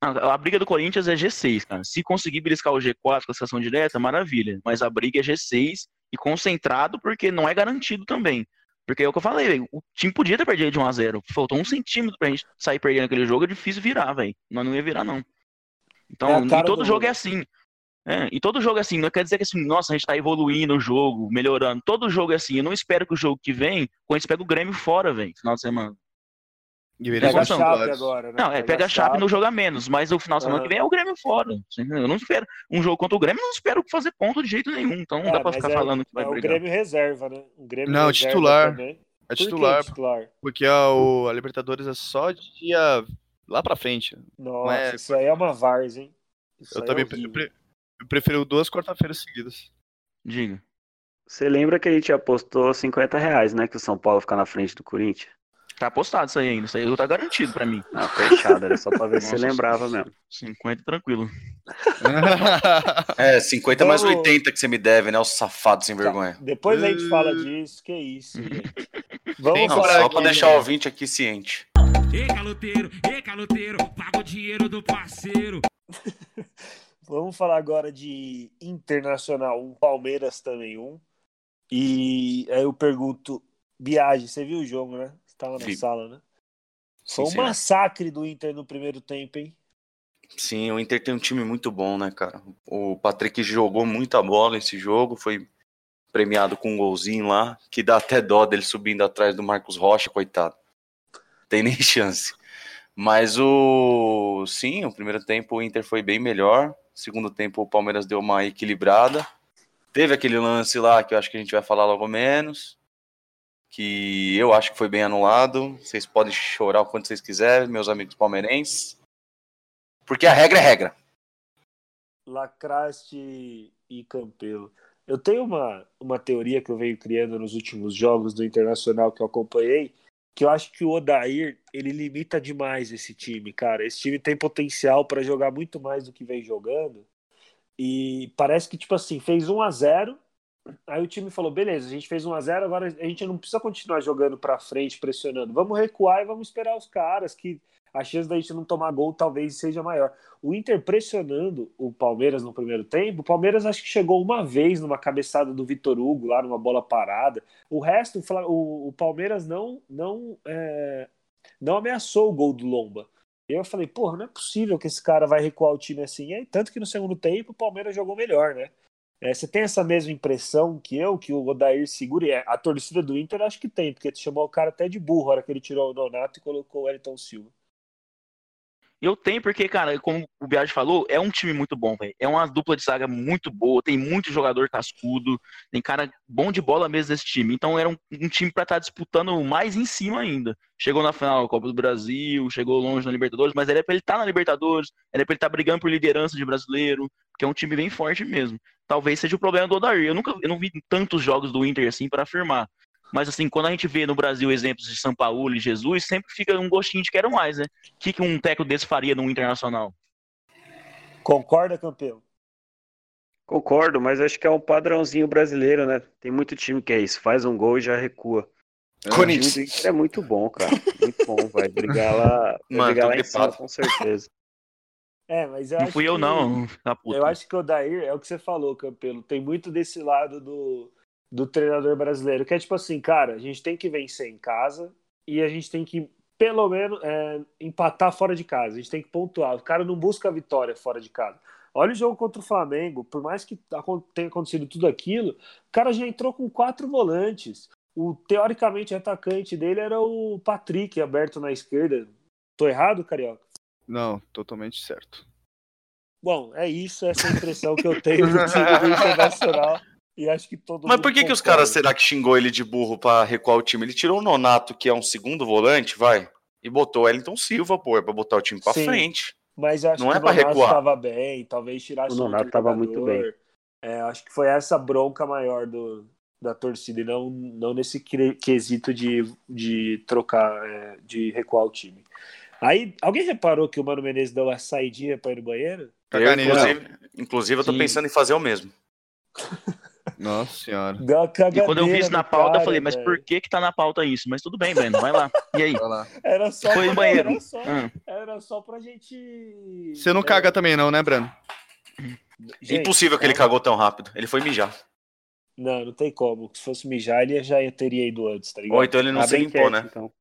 A, briga do Corinthians é G6, cara. Se conseguir beliscar o G4 classificação direta, maravilha. Mas a briga é G6 e concentrado porque não é garantido também. Porque é o que eu falei, velho. O time podia ter perdido de 1x0. Faltou um centímetro pra gente sair perdendo aquele jogo. É difícil virar, velho. Nós não ia virar, não. É Então, cara todo do- jogo é assim. É, e todo jogo é assim. Não quer dizer que assim, nossa, a gente tá evoluindo o jogo, melhorando. Todo jogo é assim. Eu não espero que o jogo que vem, quando a gente pega o Grêmio fora, velho, final de semana. E Pega a Chape agora, né? Não, é pega a Chape no jogo a menos, mas o final de semana Aham. que vem é o Grêmio fora. Eu não espero. Um jogo contra o Grêmio, eu não espero fazer ponto de jeito nenhum. Então não É, dá pra ficar é- falando que vai é o. Grêmio reserva, né? O Grêmio Não, reserva titular. também. É Por que titular, titular? porque a, o- a Libertadores é só dia lá pra frente. Nossa, é- isso aí é uma várzea, hein? Isso Eu aí também é eu prefiro duas quarta-feiras seguidas. Diga. Você lembra que a gente apostou 50 reais, né? Que o São Paulo ficar na frente do Corinthians? Tá apostado isso aí ainda. Isso aí tá garantido pra mim. Ah, fechado, era só pra ver se você lembrava mesmo. 50 tranquilo. É, 50 mais Vamos- 80 que você me deve, né? O safado sem vergonha. Depois a gente fala disso, que isso, gente. Vamos Não, só aqui, pra deixar o ouvinte aqui ciente. Ei, caloteiro, ei, caloteiro, paga o dinheiro do parceiro. Vamos falar agora de Internacional, um Palmeiras também, um. E aí eu pergunto, Biagi, você viu o jogo, né? Você tava na Vi. sala, né? Foi um massacre do Inter no primeiro tempo, hein? Sim, o Inter tem um time muito bom, né, cara? O Patrick jogou muita bola nesse jogo, foi premiado com um golzinho lá, que dá até dó dele subindo atrás do Marcos Rocha, coitado. Tem nem chance. Mas o. Sim, o primeiro tempo o Inter foi bem melhor. Segundo tempo o Palmeiras deu uma equilibrada. Teve aquele lance lá que eu acho que a gente vai falar logo menos. Que eu acho que foi bem anulado. Vocês podem chorar o quanto vocês quiserem, meus amigos palmeirenses. Porque a regra é regra. Lacraste e Campelo. Eu tenho uma, uma teoria que eu venho criando nos últimos jogos do Internacional que eu acompanhei, que eu acho que o Odair, ele limita demais esse time, cara. Esse time tem potencial para jogar muito mais do que vem jogando. E parece que, tipo assim, fez 1 a 0 Aí o time falou: beleza, a gente fez 1 a 0 agora a gente não precisa continuar jogando para frente, pressionando. Vamos recuar e vamos esperar os caras, que a chance da gente não tomar gol talvez seja maior. O Inter pressionando o Palmeiras no primeiro tempo, o Palmeiras acho que chegou uma vez numa cabeçada do Vitor Hugo, lá numa bola parada. O resto, o o, Palmeiras não, não, é, não ameaçou o gol do Lomba. Eu falei, porra, não é possível que esse cara vai recuar o time assim. E aí, tanto que no segundo tempo o Palmeiras jogou melhor, né? É, você tem essa mesma impressão que eu, que o Odair segura? E é, A torcida do Inter acho que tem, porque chamou o cara até de burro a hora que ele tirou o Donato e colocou o Elton Silva. Eu tenho porque, cara, como o Biagi falou, é um time muito bom, velho. É uma dupla de zaga muito boa, tem muito jogador cascudo, tem cara bom de bola mesmo nesse time. Então era um, um time pra estar disputando mais em cima ainda. Chegou na final da Copa do Brasil, chegou longe na Libertadores, mas era pra ele estar na Libertadores, era pra ele estar brigando por liderança de brasileiro, que é um time bem forte mesmo. Talvez seja o problema do Odair. Eu nunca eu não vi tantos jogos do Inter assim para afirmar. Mas assim, quando a gente vê no Brasil exemplos de São Paulo e Jesus, sempre fica um gostinho de quero mais, né? O que, que um técnico desse faria no Internacional? Concorda, Campelo? Concordo, mas acho que é um padrãozinho brasileiro, né? Tem muito time que é isso, faz um gol e já recua. O Corinthians. é muito bom, cara. Muito bom, vai brigar lá, Mano, brigar lá em cima, com certeza. É, mas eu Não acho fui eu, que- não, puta. Eu acho que o Odair é o que você falou, Campelo. Tem muito desse lado do, do treinador brasileiro, que é tipo assim, cara, a gente tem que vencer em casa e a gente tem que, pelo menos, é, empatar fora de casa. A gente tem que pontuar. O cara não busca a vitória fora de casa. Olha o jogo contra o Flamengo, por mais que tenha acontecido tudo aquilo, o cara já entrou com quatro volantes. O teoricamente atacante dele era o Patrick, aberto na esquerda. Tô errado, Carioca? Não, totalmente certo. Bom, é isso, essa é a impressão que eu tenho do time do Internacional. E acho que todo Mas por que, que os caras será que xingou ele de burro pra recuar o time? Ele tirou o Nonato, que é um segundo volante, vai, e botou o Wellington Silva, pô, é pra botar o time pra Sim. frente. Mas acho Não que é o pra Nonato recuar. estava bem, talvez tirasse O Nonato tava muito jogador. É, acho que foi essa bronca maior do, da torcida e não, não nesse que- quesito de, de trocar, é, de recuar o time. Aí, alguém reparou que o Mano Menezes deu uma saidinha para ir no banheiro? Eu, inclusive, inclusive, eu tô Sim. pensando em fazer o mesmo. Nossa senhora. Deu uma E quando eu vi isso na pauta, eu cara, falei, mas por que que tá na pauta isso? Mas tudo bem, velho, vai lá. E aí? Lá. Era só, Foi no pra, banheiro. era, só, Ah, era só pra gente. Você não é, caga também não, né, Breno? gente, Impossível que ele calma. cagou tão rápido. Ele foi mijar. Não, não tem como. Se fosse mijar, ele já teria ido antes, tá ligado? Ou então ele não se Abre limpou, enquete, né? então.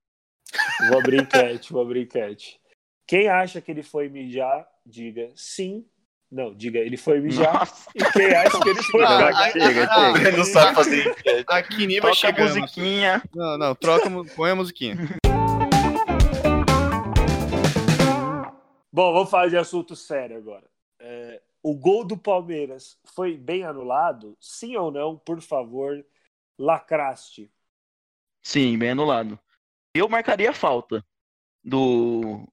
Vou abrir enquete, vou abrir enquete. Quem acha que ele foi mijar, diga sim. Não, diga ele foi mijar. Nossa, E quem acha que ele foi Ah, chega, ah, chega. Ele não sabe fazer enquete. Aqui nem vai toca a musiquinha. Não, não, troca, põe a musiquinha. Bom, vamos falar de assunto sério agora. É, o gol do Palmeiras foi bem anulado? Sim ou não? Por favor, lacraste. Sim, bem anulado. Eu marcaria a falta do,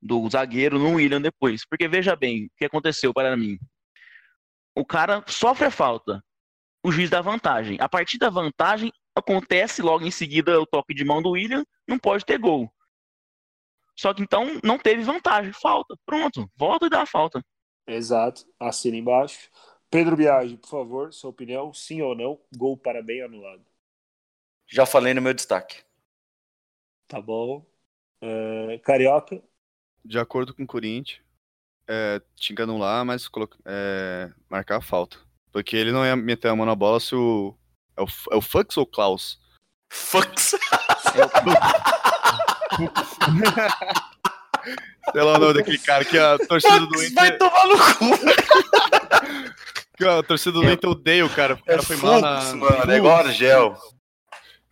do zagueiro no William depois. Porque veja bem, o que aconteceu para mim. O cara sofre a falta. O juiz dá vantagem. A partir da vantagem, acontece logo em seguida o toque de mão do William, não pode ter gol. Só que então não teve vantagem, falta. Pronto, volta e dá a falta. Exato, assina embaixo. Pedro Biagi, por favor, sua opinião, sim ou não, gol para bem anulado. Já falei no meu destaque. Tá bom. É, Carioca, De acordo com o Corinthians, é, tinha que anular, mas é, marcar a falta. Porque ele não ia meter a mão na bola se o. É o, é o Fux ou o Klaus? Fucks. Sei lá o nome daquele cara que a torcida do Fucks vai Inter. tomar no cu. Que a torcida do Inter odeia o cara. O É cara foi mal na. Mano. É igual Argel.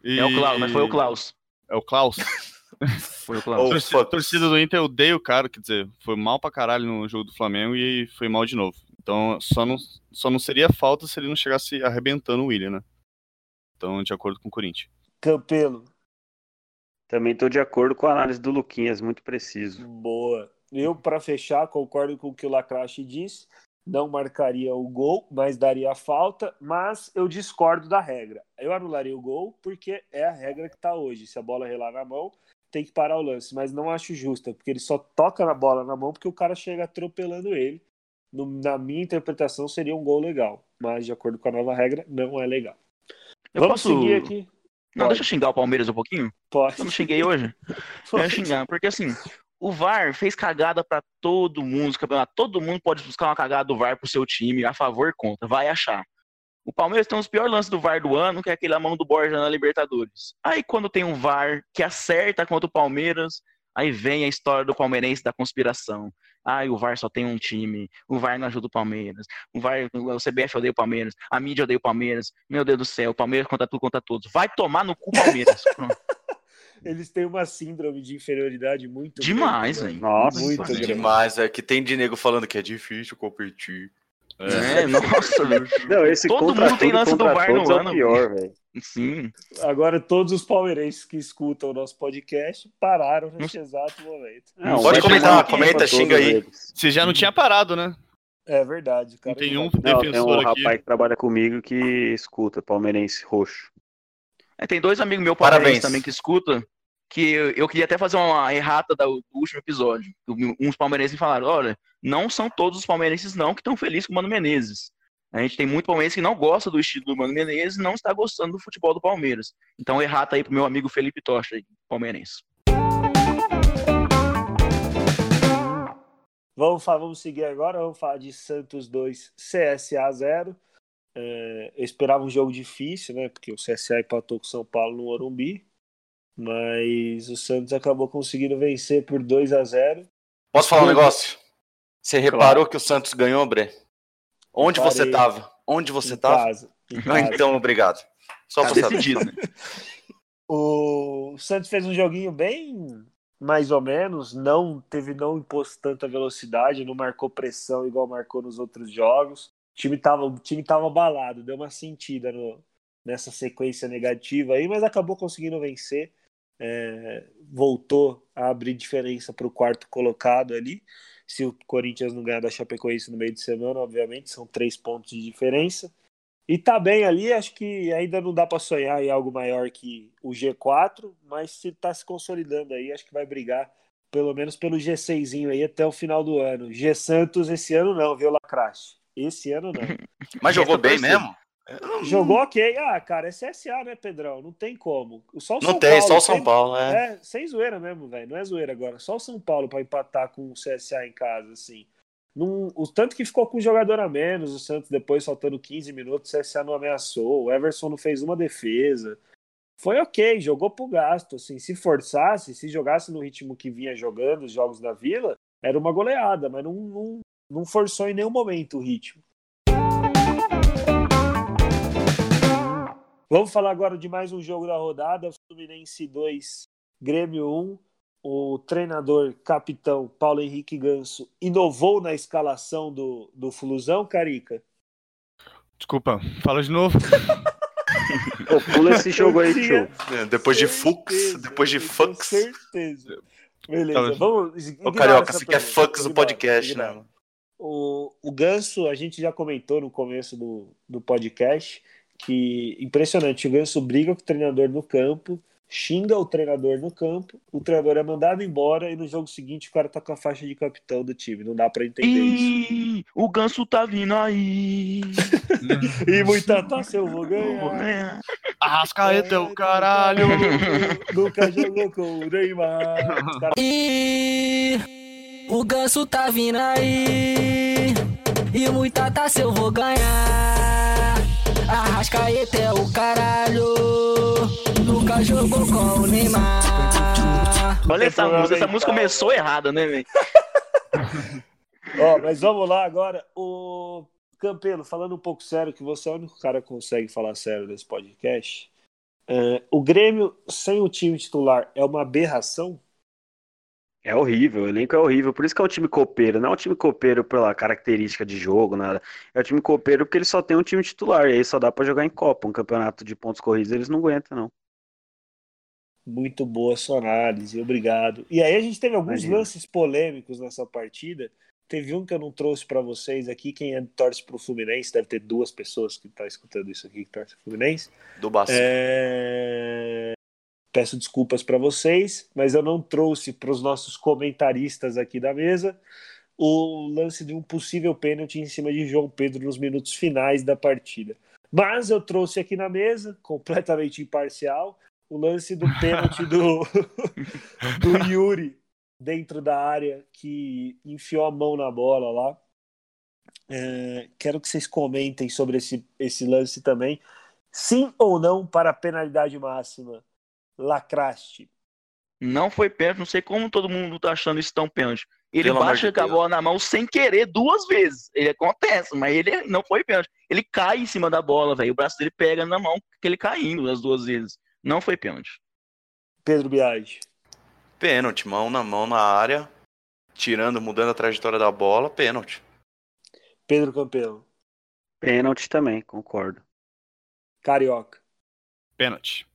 E- É o Klaus, mas foi o Klaus. É o Klaus. Foi o. Ou torcida, torcida do Inter odeia o cara, quer dizer, foi mal pra caralho no jogo do Flamengo e foi mal de novo. Então só não, só não seria falta se ele não chegasse arrebentando o William, né? Então, de acordo com o Corinthians. Campelo, Também tô de acordo com a análise do Luquinhas, muito preciso. boa. Eu, para fechar, concordo com o que o Lacrache disse. Não marcaria o gol, mas daria a falta. Mas eu discordo da regra. Eu anularia o gol porque é a regra que está hoje. Se a bola relar na mão, tem que parar o lance. Mas não acho justa, porque ele só toca na bola na mão porque o cara chega atropelando ele. No- na minha interpretação, seria um gol legal. Mas, de acordo com a nova regra, não é legal. Eu Vamos posso- seguir aqui? Não, Pode. deixa eu xingar o Palmeiras um pouquinho. Pode. Eu não xinguei hoje. Eu ia xingar, porque assim, o VAR fez cagada pra todo mundo campeonato. Todo mundo pode buscar uma cagada do VAR pro seu time, a favor contra, vai achar. O Palmeiras tem os piores lances do VAR do ano, que é aquele a mão do Borja na Libertadores. Aí quando tem um VAR que acerta contra o Palmeiras, aí vem a história do palmeirense da conspiração. Ai, o VAR só tem um time, o VAR não ajuda o Palmeiras, o VAR, o CBF odeia o Palmeiras, a mídia odeia o Palmeiras, meu Deus do céu, o Palmeiras contra tudo, contra todos. Vai tomar no cu Palmeiras. Pronto. Eles têm uma síndrome de inferioridade muito Demais, grande, velho. Nossa, Muito Demais. grande. Demais, é que tem de nego falando que é difícil competir. É, nossa, velho. Não, esse Todo contra mundo tem lance do VAR no todos é o ano. pior, velho. Sim. Agora todos os palmeirenses que escutam o nosso podcast pararam nesse exato momento. Não, Pode comentar, comenta, xinga aí. eles. Você já não tinha parado, né? É verdade, cara. Não tem um Não, tem um defensor aqui. rapaz que trabalha comigo que escuta, palmeirense roxo. É, tem dois amigos meus Parabéns. palmeirenses também que escutam, que eu, queria até fazer uma errata do último episódio. Uns palmeirenses me falaram, olha, não são todos os palmeirenses não que estão felizes com o Mano Menezes. A gente tem muito palmeirense que não gosta do estilo do Mano Menezes e não está gostando do futebol do Palmeiras. Então errata aí pro meu amigo Felipe Tocha, palmeirense. Vamos, fa- vamos seguir agora, vamos falar de Santos 2, CSA 0. É, eu esperava um jogo difícil, né? Porque o CSA empatou com o São Paulo no Morumbi. Mas o Santos acabou conseguindo vencer por 2 a 0 Posso falar um negócio? Você reparou que o Santos ganhou, Bre? Onde você Reparei. tava? Onde você em tava? casa. em casa. Então, obrigado. Só Tá pra saber. decidido, né? O Santos fez um joguinho bem mais ou menos, não teve não impôs tanta velocidade, não marcou pressão igual marcou nos outros jogos. O time tava, o time tava abalado, deu uma sentida no- nessa sequência negativa aí, mas acabou conseguindo vencer. É, voltou a abrir diferença para o quarto colocado ali. Se o Corinthians não ganhar da Chapecoense no meio de semana, obviamente, são três pontos de diferença. E tá bem ali, acho que ainda não dá para sonhar em algo maior que o G4, mas se tá se consolidando aí, acho que vai brigar pelo menos pelo G6zinho aí até o final do ano. G Santos esse ano não, viu, Lacrache? Esse ano não. Mas jogou bem torcer. Mesmo? Jogou ok. Ah, cara, é CSA, né, Pedrão? Não tem como. Só o Não São tem, Paulo, só o São Paulo, é. É, sem zoeira mesmo, velho. Não é zoeira agora. Só o São Paulo pra empatar com o CSA em casa, assim. Não, o tanto que ficou com um jogador a menos, o Santos depois faltando 15 minutos, o CSA não ameaçou, o Everson não fez uma defesa. Foi ok, jogou pro gasto, assim, se forçasse, se jogasse no ritmo que vinha jogando os jogos da Vila, era uma goleada, mas não, não, não forçou em nenhum momento o ritmo. Vamos falar agora de mais um jogo da rodada, Fluminense 2, Grêmio 1. O treinador capitão Paulo Henrique Ganso inovou na escalação do, do Flusão, Carica? Desculpa, fala de novo. Pô, pula esse jogo aí, tio. É, Depois de Fux, depois de Fux. Certeza. Beleza, vamos. Ô, Carioca, você quer pergunta, Fux no podcast, ignora. né? O, o Ganso, a gente já comentou no começo do, do podcast que impressionante, o Ganso briga com o treinador no campo, xinga o treinador no campo, o treinador é mandado embora e no jogo seguinte o cara tá com a faixa de capitão do time. Não dá pra entender isso. Ih, o ganso tá vindo aí. E muita taça eu vou Eu vou ganhar. Arrascaeta é o caralho. Nunca jogou com o Neymar. E o ganso tá vindo aí. E muita taça eu vou ganhar. Arrascaeta é o caralho. Nunca jogou com o Neymar. Olha essa música. Essa música começou errada, né, velho? Ó, mas vamos lá agora. O Campelo, falando um pouco sério, que você é o único cara que consegue falar sério nesse podcast. é, o Grêmio sem o time titular é uma aberração? É horrível, o elenco é horrível. Por isso que é um time copeiro. Não é um time copeiro pela característica de jogo, nada. É um time copeiro porque ele só tem um time titular. E aí só dá pra jogar em Copa. Um campeonato de pontos corridos eles não aguentam, não. Muito boa sua análise, obrigado. E aí a gente teve alguns Imagina. lances polêmicos nessa partida. Teve um que eu não trouxe para vocês aqui. Quem é, torce pro Fluminense, deve ter duas pessoas que tá escutando isso aqui que torce pro Fluminense. Do Baci. É, Peço desculpas para vocês, mas eu não trouxe para os nossos comentaristas aqui da mesa o lance de um possível pênalti em cima de João Pedro nos minutos finais da partida. Mas eu trouxe aqui na mesa, completamente imparcial, o lance do pênalti do, do Yuri dentro da área que enfiou a mão na bola lá. É, quero que vocês comentem sobre esse, esse lance também. Sim ou não para a penalidade máxima? Lacraste. Não foi pênalti. Não sei como todo mundo tá achando isso tão pênalti. Ele Pelo de com a bola na mão sem querer duas vezes. Ele acontece, mas ele não foi pênalti. Ele cai em cima da bola, velho. O braço dele pega na mão, que ele caindo as duas vezes. Não foi pênalti. Pedro Biagi. Pênalti, mão na mão na área, tirando, mudando a trajetória da bola, pênalti. Pedro Campelo. Pênalti também, concordo. Carioca. Pênalti.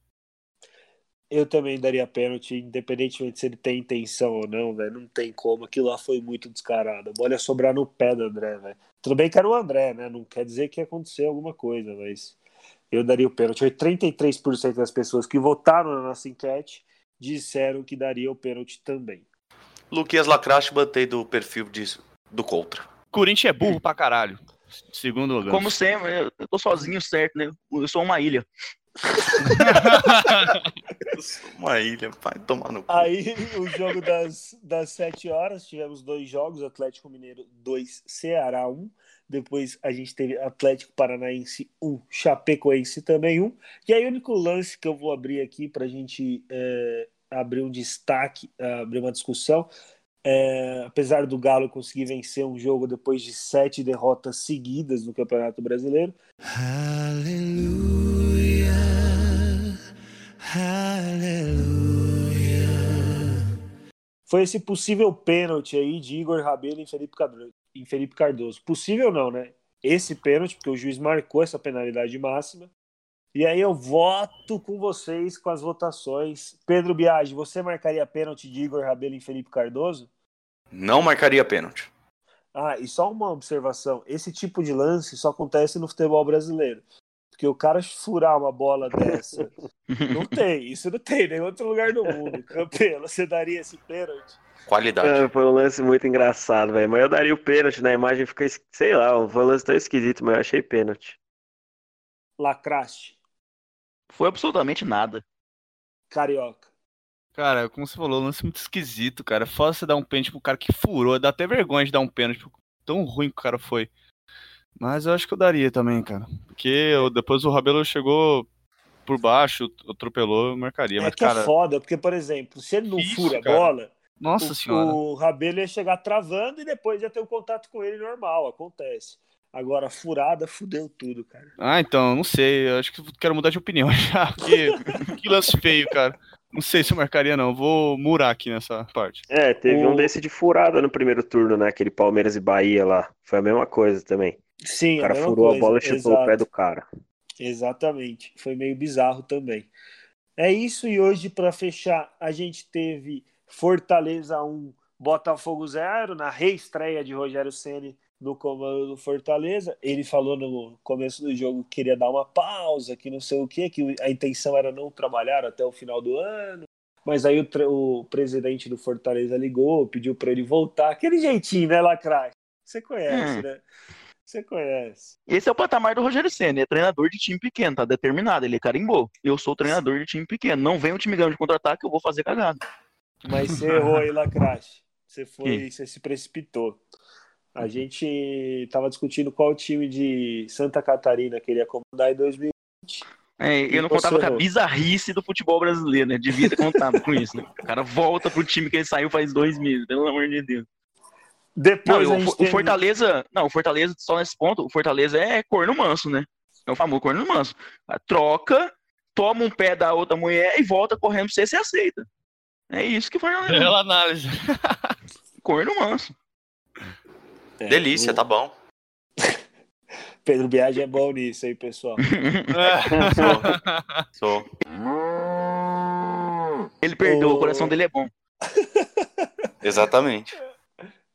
Eu também daria pênalti, independentemente se ele tem intenção ou não, velho. Não tem como. Aquilo lá foi muito descarado. A bola ia sobrar no pé do André, velho. Tudo bem que era o André, né? Não quer dizer que ia acontecer alguma coisa, mas eu daria o pênalti. 83% das pessoas que votaram na nossa enquete disseram que daria o pênalti também. Luquias Lacraste botei do perfil disso, do contra. Corinthians é burro pra caralho. Segundo lugar. Como sempre, eu eu tô sozinho, certo, né? Eu sou uma ilha. Eu sou uma ilha, vai tomar no cu. Aí, o jogo das, das 7 horas, tivemos dois jogos, Atlético Mineiro 2, Ceará 1. Depois a gente teve Atlético Paranaense 1, Chapecoense também 1. E aí o único lance que eu vou abrir aqui para a gente é, abrir um destaque, abrir uma discussão, é, apesar do Galo conseguir vencer um jogo depois de sete derrotas seguidas no Campeonato Brasileiro, foi esse possível pênalti aí de Igor Rabelo em Felipe, Cardoso, em Felipe Cardoso. Possível não, né? Esse pênalti, porque o juiz marcou essa penalidade máxima. E aí eu voto com vocês com as votações. Pedro Biagi, você marcaria pênalti de Igor Rabelo em Felipe Cardoso? Não marcaria pênalti. Ah, e só uma observação: esse tipo de lance só acontece no futebol brasileiro. Porque o cara furar uma bola dessa, não tem, isso não tem em nenhum outro lugar do mundo. Campelo, você daria esse pênalti? Qualidade. É, foi um lance muito engraçado, velho. Mas eu daria o pênalti na imagem, fica, sei lá, foi um lance tão esquisito, mas eu achei pênalti. Lacraste, Foi absolutamente nada. carioca. Cara, como você falou, lance muito esquisito, cara. Foda você dar um pênalti pro cara que furou. Dá até vergonha de dar um pênalti pro tão ruim que o cara foi. Mas eu acho que eu daria também, cara. Porque eu- depois o Rabelo chegou por baixo, atropelou, eu marcaria. É Mas, que é cara, foda, porque, por exemplo, se ele não Isso, fura a cara. bola, nossa o, senhora. o Rabelo ia chegar travando e depois ia ter um contato com ele normal, acontece. Agora, furada, fudeu tudo, cara. Ah, então, não sei. Eu acho que quero mudar de opinião já. Que, que lance feio, cara. Não sei se eu marcaria, não. Vou murar aqui nessa parte. É, teve O- um desse de furada no primeiro turno, né? Aquele Palmeiras e Bahia lá. Foi a mesma coisa também. Sim, O cara furou a coisa, bola e chutou exato. o pé do cara. Exatamente. Foi meio bizarro também. É isso, e hoje, para fechar, a gente teve Fortaleza 1, Botafogo 0, na reestreia de Rogério Ceni no comando do Fortaleza. Ele falou no começo do jogo que queria dar uma pausa, que não sei o que, que a intenção era não trabalhar até o final do ano. Mas aí o, o presidente do Fortaleza ligou, pediu para ele voltar. Aquele jeitinho, né, Lacrache? Você conhece, Hum. né? Você conhece. Esse é o patamar do Rogério Senna, é treinador de time pequeno, tá determinado, ele carimbou. Eu sou treinador de time pequeno, não vem um time grande de contra-ataque, eu vou fazer cagada. Mas você errou aí, Lacrache. Você foi, você se precipitou. A gente estava discutindo qual time de Santa Catarina queria comandar em 2000. É, eu não contava com a bizarrice do futebol brasileiro, né? Devia ter contado com isso, né? O cara volta pro time que ele saiu faz dois meses, pelo amor de Deus. Não, Depois a o, o Fortaleza, não, o Fortaleza, só nesse ponto, o Fortaleza é corno manso, né? É o famoso corno manso. A troca, toma um pé da outra mulher e volta correndo pra você, você aceita. É isso que Fortaleza é. Bela análise. Corno manso. É, Delícia, o tá bom. Pedro Biagi é bom nisso aí, pessoal. Sou. Ele perdoa, Ô. o coração dele é bom. Exatamente.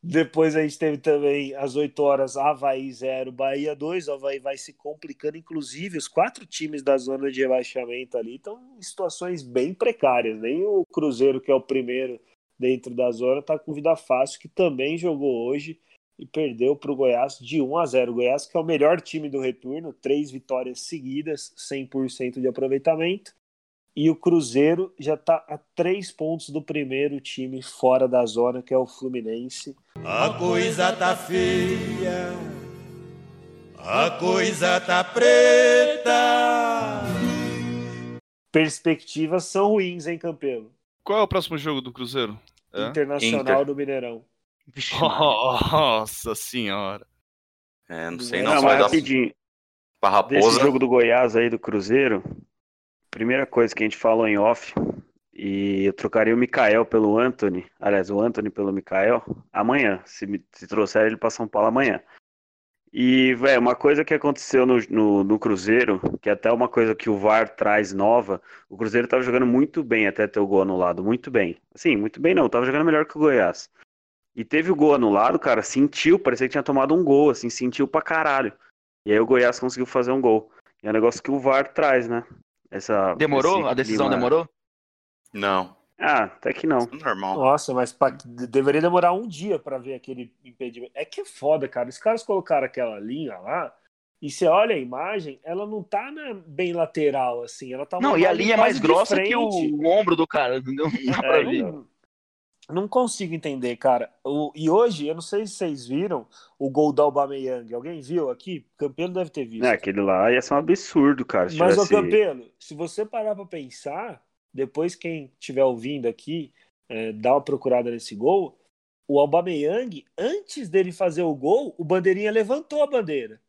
Depois a gente teve também às 8 horas Havaí 0, Bahia 2. O Havaí vai se complicando, inclusive os quatro times da zona de rebaixamento ali estão em situações bem precárias. Nem o Cruzeiro, que é o primeiro dentro da zona, está com vida fácil, que também jogou hoje e perdeu para o Goiás de 1 a 0. O Goiás, que é o melhor time do retorno, três vitórias seguidas, 100% de aproveitamento. E o Cruzeiro já está a três pontos do primeiro time fora da zona, que é o Fluminense. A coisa tá feia, a coisa tá preta. Perspectivas são ruins, hein, Campelo? Qual é o próximo jogo do Cruzeiro? É? Internacional Inter. do Mineirão. Maria. Nossa senhora. É, não sei Não, não, mas vai dar rapidinho. raposa. jogo do Goiás aí do Cruzeiro, primeira coisa que a gente falou em off, e eu trocaria o Mikael pelo Anthony, aliás, o Anthony pelo Mikael, amanhã, se, me- se trouxer ele para São Paulo amanhã. E, velho, uma coisa que aconteceu no, no, no Cruzeiro, que é até uma coisa que o VAR traz nova, o Cruzeiro tava jogando muito bem até ter o gol anulado, muito bem. Assim, muito bem não, tava jogando melhor que o Goiás. E teve o gol anulado, cara, sentiu, parecia que tinha tomado um gol, assim, sentiu pra caralho. E aí o Goiás conseguiu fazer um gol. E é um negócio que o VAR traz, né? Essa, Demorou? A decisão clima- demorou? Não, Ah, até que não. normal. Nossa, mas pra- de- deveria demorar um dia para ver aquele impedimento. É que é foda, cara. Os caras colocaram aquela linha lá e você olha a imagem, ela não tá na- bem lateral, assim. Ela tá uma Não, e a linha é mais grossa que o, o ombro do cara? Não dá pra É, ver. não, não consigo entender, cara. O- e hoje, eu não sei se vocês viram o gol da Aubameyang. Alguém viu aqui? O Campelo deve ter visto. É, aquele lá ia ser um absurdo, cara. Mas, ô tivesse... Campelo, se você parar pra pensar, depois quem estiver ouvindo aqui, é, dá uma procurada nesse gol, o Aubameyang, antes dele fazer o gol, o bandeirinha levantou a bandeira.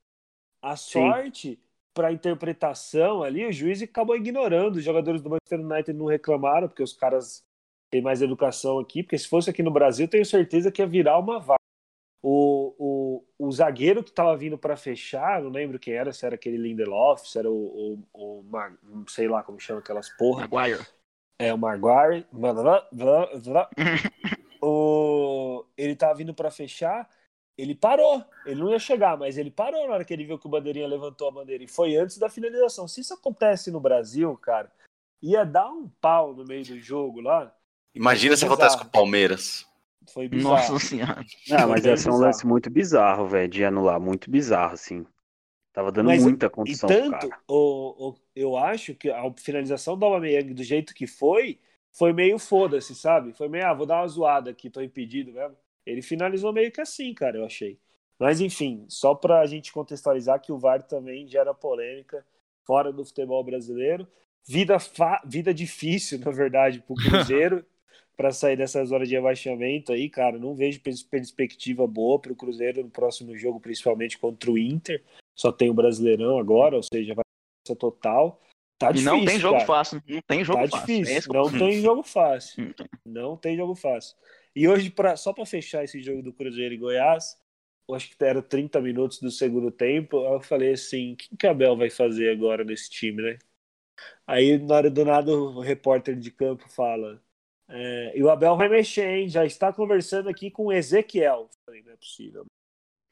A sorte para interpretação ali, o juiz acabou ignorando. Os jogadores do Manchester United não reclamaram, porque os caras têm mais educação aqui, porque se fosse aqui no Brasil, tenho certeza que ia virar uma vaga. O, o, o zagueiro que estava vindo para fechar, não lembro quem era, se era aquele Lindelof, se era o, o, o sei lá como chama aquelas porra. Maguire. É o Maguire. o, ele tava vindo para fechar, ele parou. Ele não ia chegar, mas ele parou na hora que ele viu que o bandeirinha levantou a bandeira. E foi antes da finalização. Se isso acontece no Brasil, cara, ia dar um pau no meio do jogo lá. Imagina se acontece com o Palmeiras. Foi bizarro. Nossa senhora. Não, mas ia ser um lance muito bizarro, velho, de anular. Muito bizarro, assim. Tava dando Mas, muita E condição pro tanto, cara. o, o- eu acho que a finalização do Aubameyang do jeito que foi, foi meio foda-se, sabe? Foi meio, ah, vou dar uma zoada aqui, tô impedido mesmo. Ele finalizou meio que assim, cara, eu achei. Mas enfim, só pra gente contextualizar que o VAR também gera polêmica fora do futebol brasileiro. Vida, fa- vida difícil, na verdade, pro Cruzeiro para sair dessa zona de rebaixamento aí, cara. Não vejo pers- perspectiva boa pro Cruzeiro no próximo jogo, principalmente contra o Inter. Só tem o Brasileirão agora, ou seja, vai ser total. Tá E difícil, não tem jogo cara. fácil. Não tem jogo Tá fácil. difícil. É esse que- não tem jogo fácil. Não tem. Não tem jogo fácil. E hoje, pra, só para fechar esse jogo do Cruzeiro e Goiás, eu acho que era 30 minutos do segundo tempo. Eu falei assim: o que que o Abel vai fazer agora nesse time, né? Aí, na hora do nada, o repórter de campo fala: é, e o Abel vai mexer, hein? Já está conversando aqui com o Ezequiel. Falei: não é possível.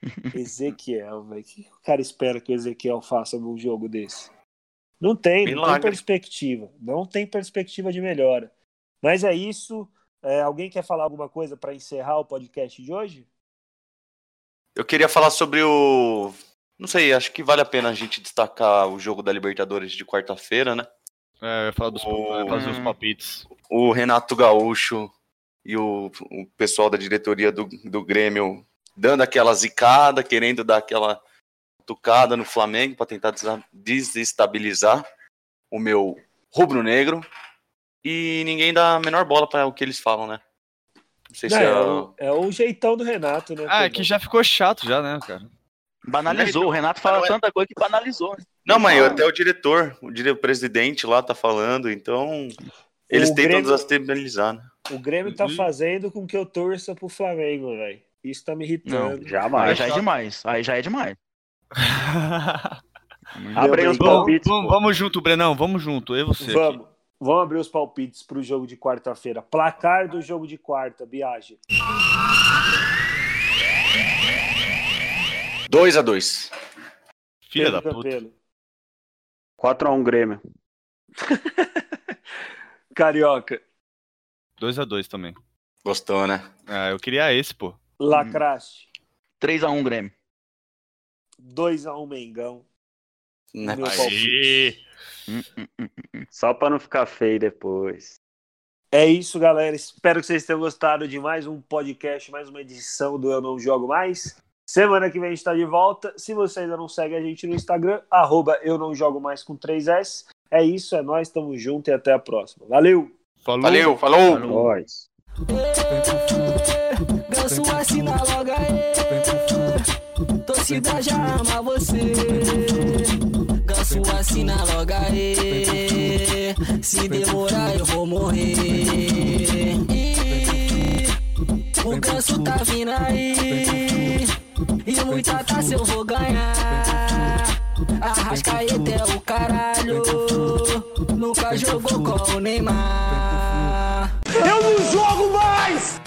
Ezequiel, velho. O que o cara espera que o Ezequiel faça num jogo desse? Não tem, não tem Milagre. perspectiva. Não tem perspectiva de melhora. Mas é isso. É, alguém quer falar alguma coisa para encerrar o podcast de hoje? Eu queria falar sobre o. Não sei, acho que vale a pena a gente destacar o jogo da Libertadores de quarta-feira, né? É, eu ia falar dos, O- fazer os palpites. O Renato Gaúcho e o, o pessoal da diretoria do, do Grêmio dando aquela zicada, querendo dar aquela tucada no Flamengo para tentar desestabilizar o meu rubro-negro. E ninguém dá a menor bola para o que eles falam, né? Não sei Não, se é, é, o- o, é o jeitão do Renato, né? Ah, é que já ficou chato já, né, cara? Banalizou. O Renato fala Não é- tanta coisa que banalizou. né? Não, mas até o diretor, o, dire... o presidente lá tá falando, então eles O tentam Grêmio- desestabilizar, né? O Grêmio tá Uhum. fazendo com que eu torça pro Flamengo, velho. Isso tá me irritando. Aí Jamais. já é demais. Aí já é demais. Abrem os vamos, palpites. vamos, vamos junto, Brenão, vamos junto. Eu e você. aqui. Vamos. Vamos abrir os palpites pro jogo de quarta-feira. Placar do jogo de quarta, Biage. 2 a 2 Filha da puta. Campelo. 4x1 Grêmio. Carioca. 2x2 também. Gostou, né? Ah, eu queria esse, pô. Lacraste. 3x1 Grêmio. 2x1 Mengão. Né? Meu Aí. palpite. Só pra não ficar feio depois. É isso, galera. Espero que vocês tenham gostado de mais um podcast, mais uma edição do Eu Não Jogo Mais. Semana que vem a gente está de volta. Se você ainda não segue a gente no Instagram, arroba Eu Não Jogo Mais com 3S. É isso, é nós, tamo junto e até a próxima. Valeu! Falou. Valeu, falou! Nós. Ganso assina logo aí. Torcida já ama você. Ganso assina logo aí. Se demorar eu vou morrer. Ih, O ganso tá vindo aí. E muita taça eu vou ganhar. Arrascaeta é o caralho. Nunca jogou com o Neymar. Eu não jogo mais!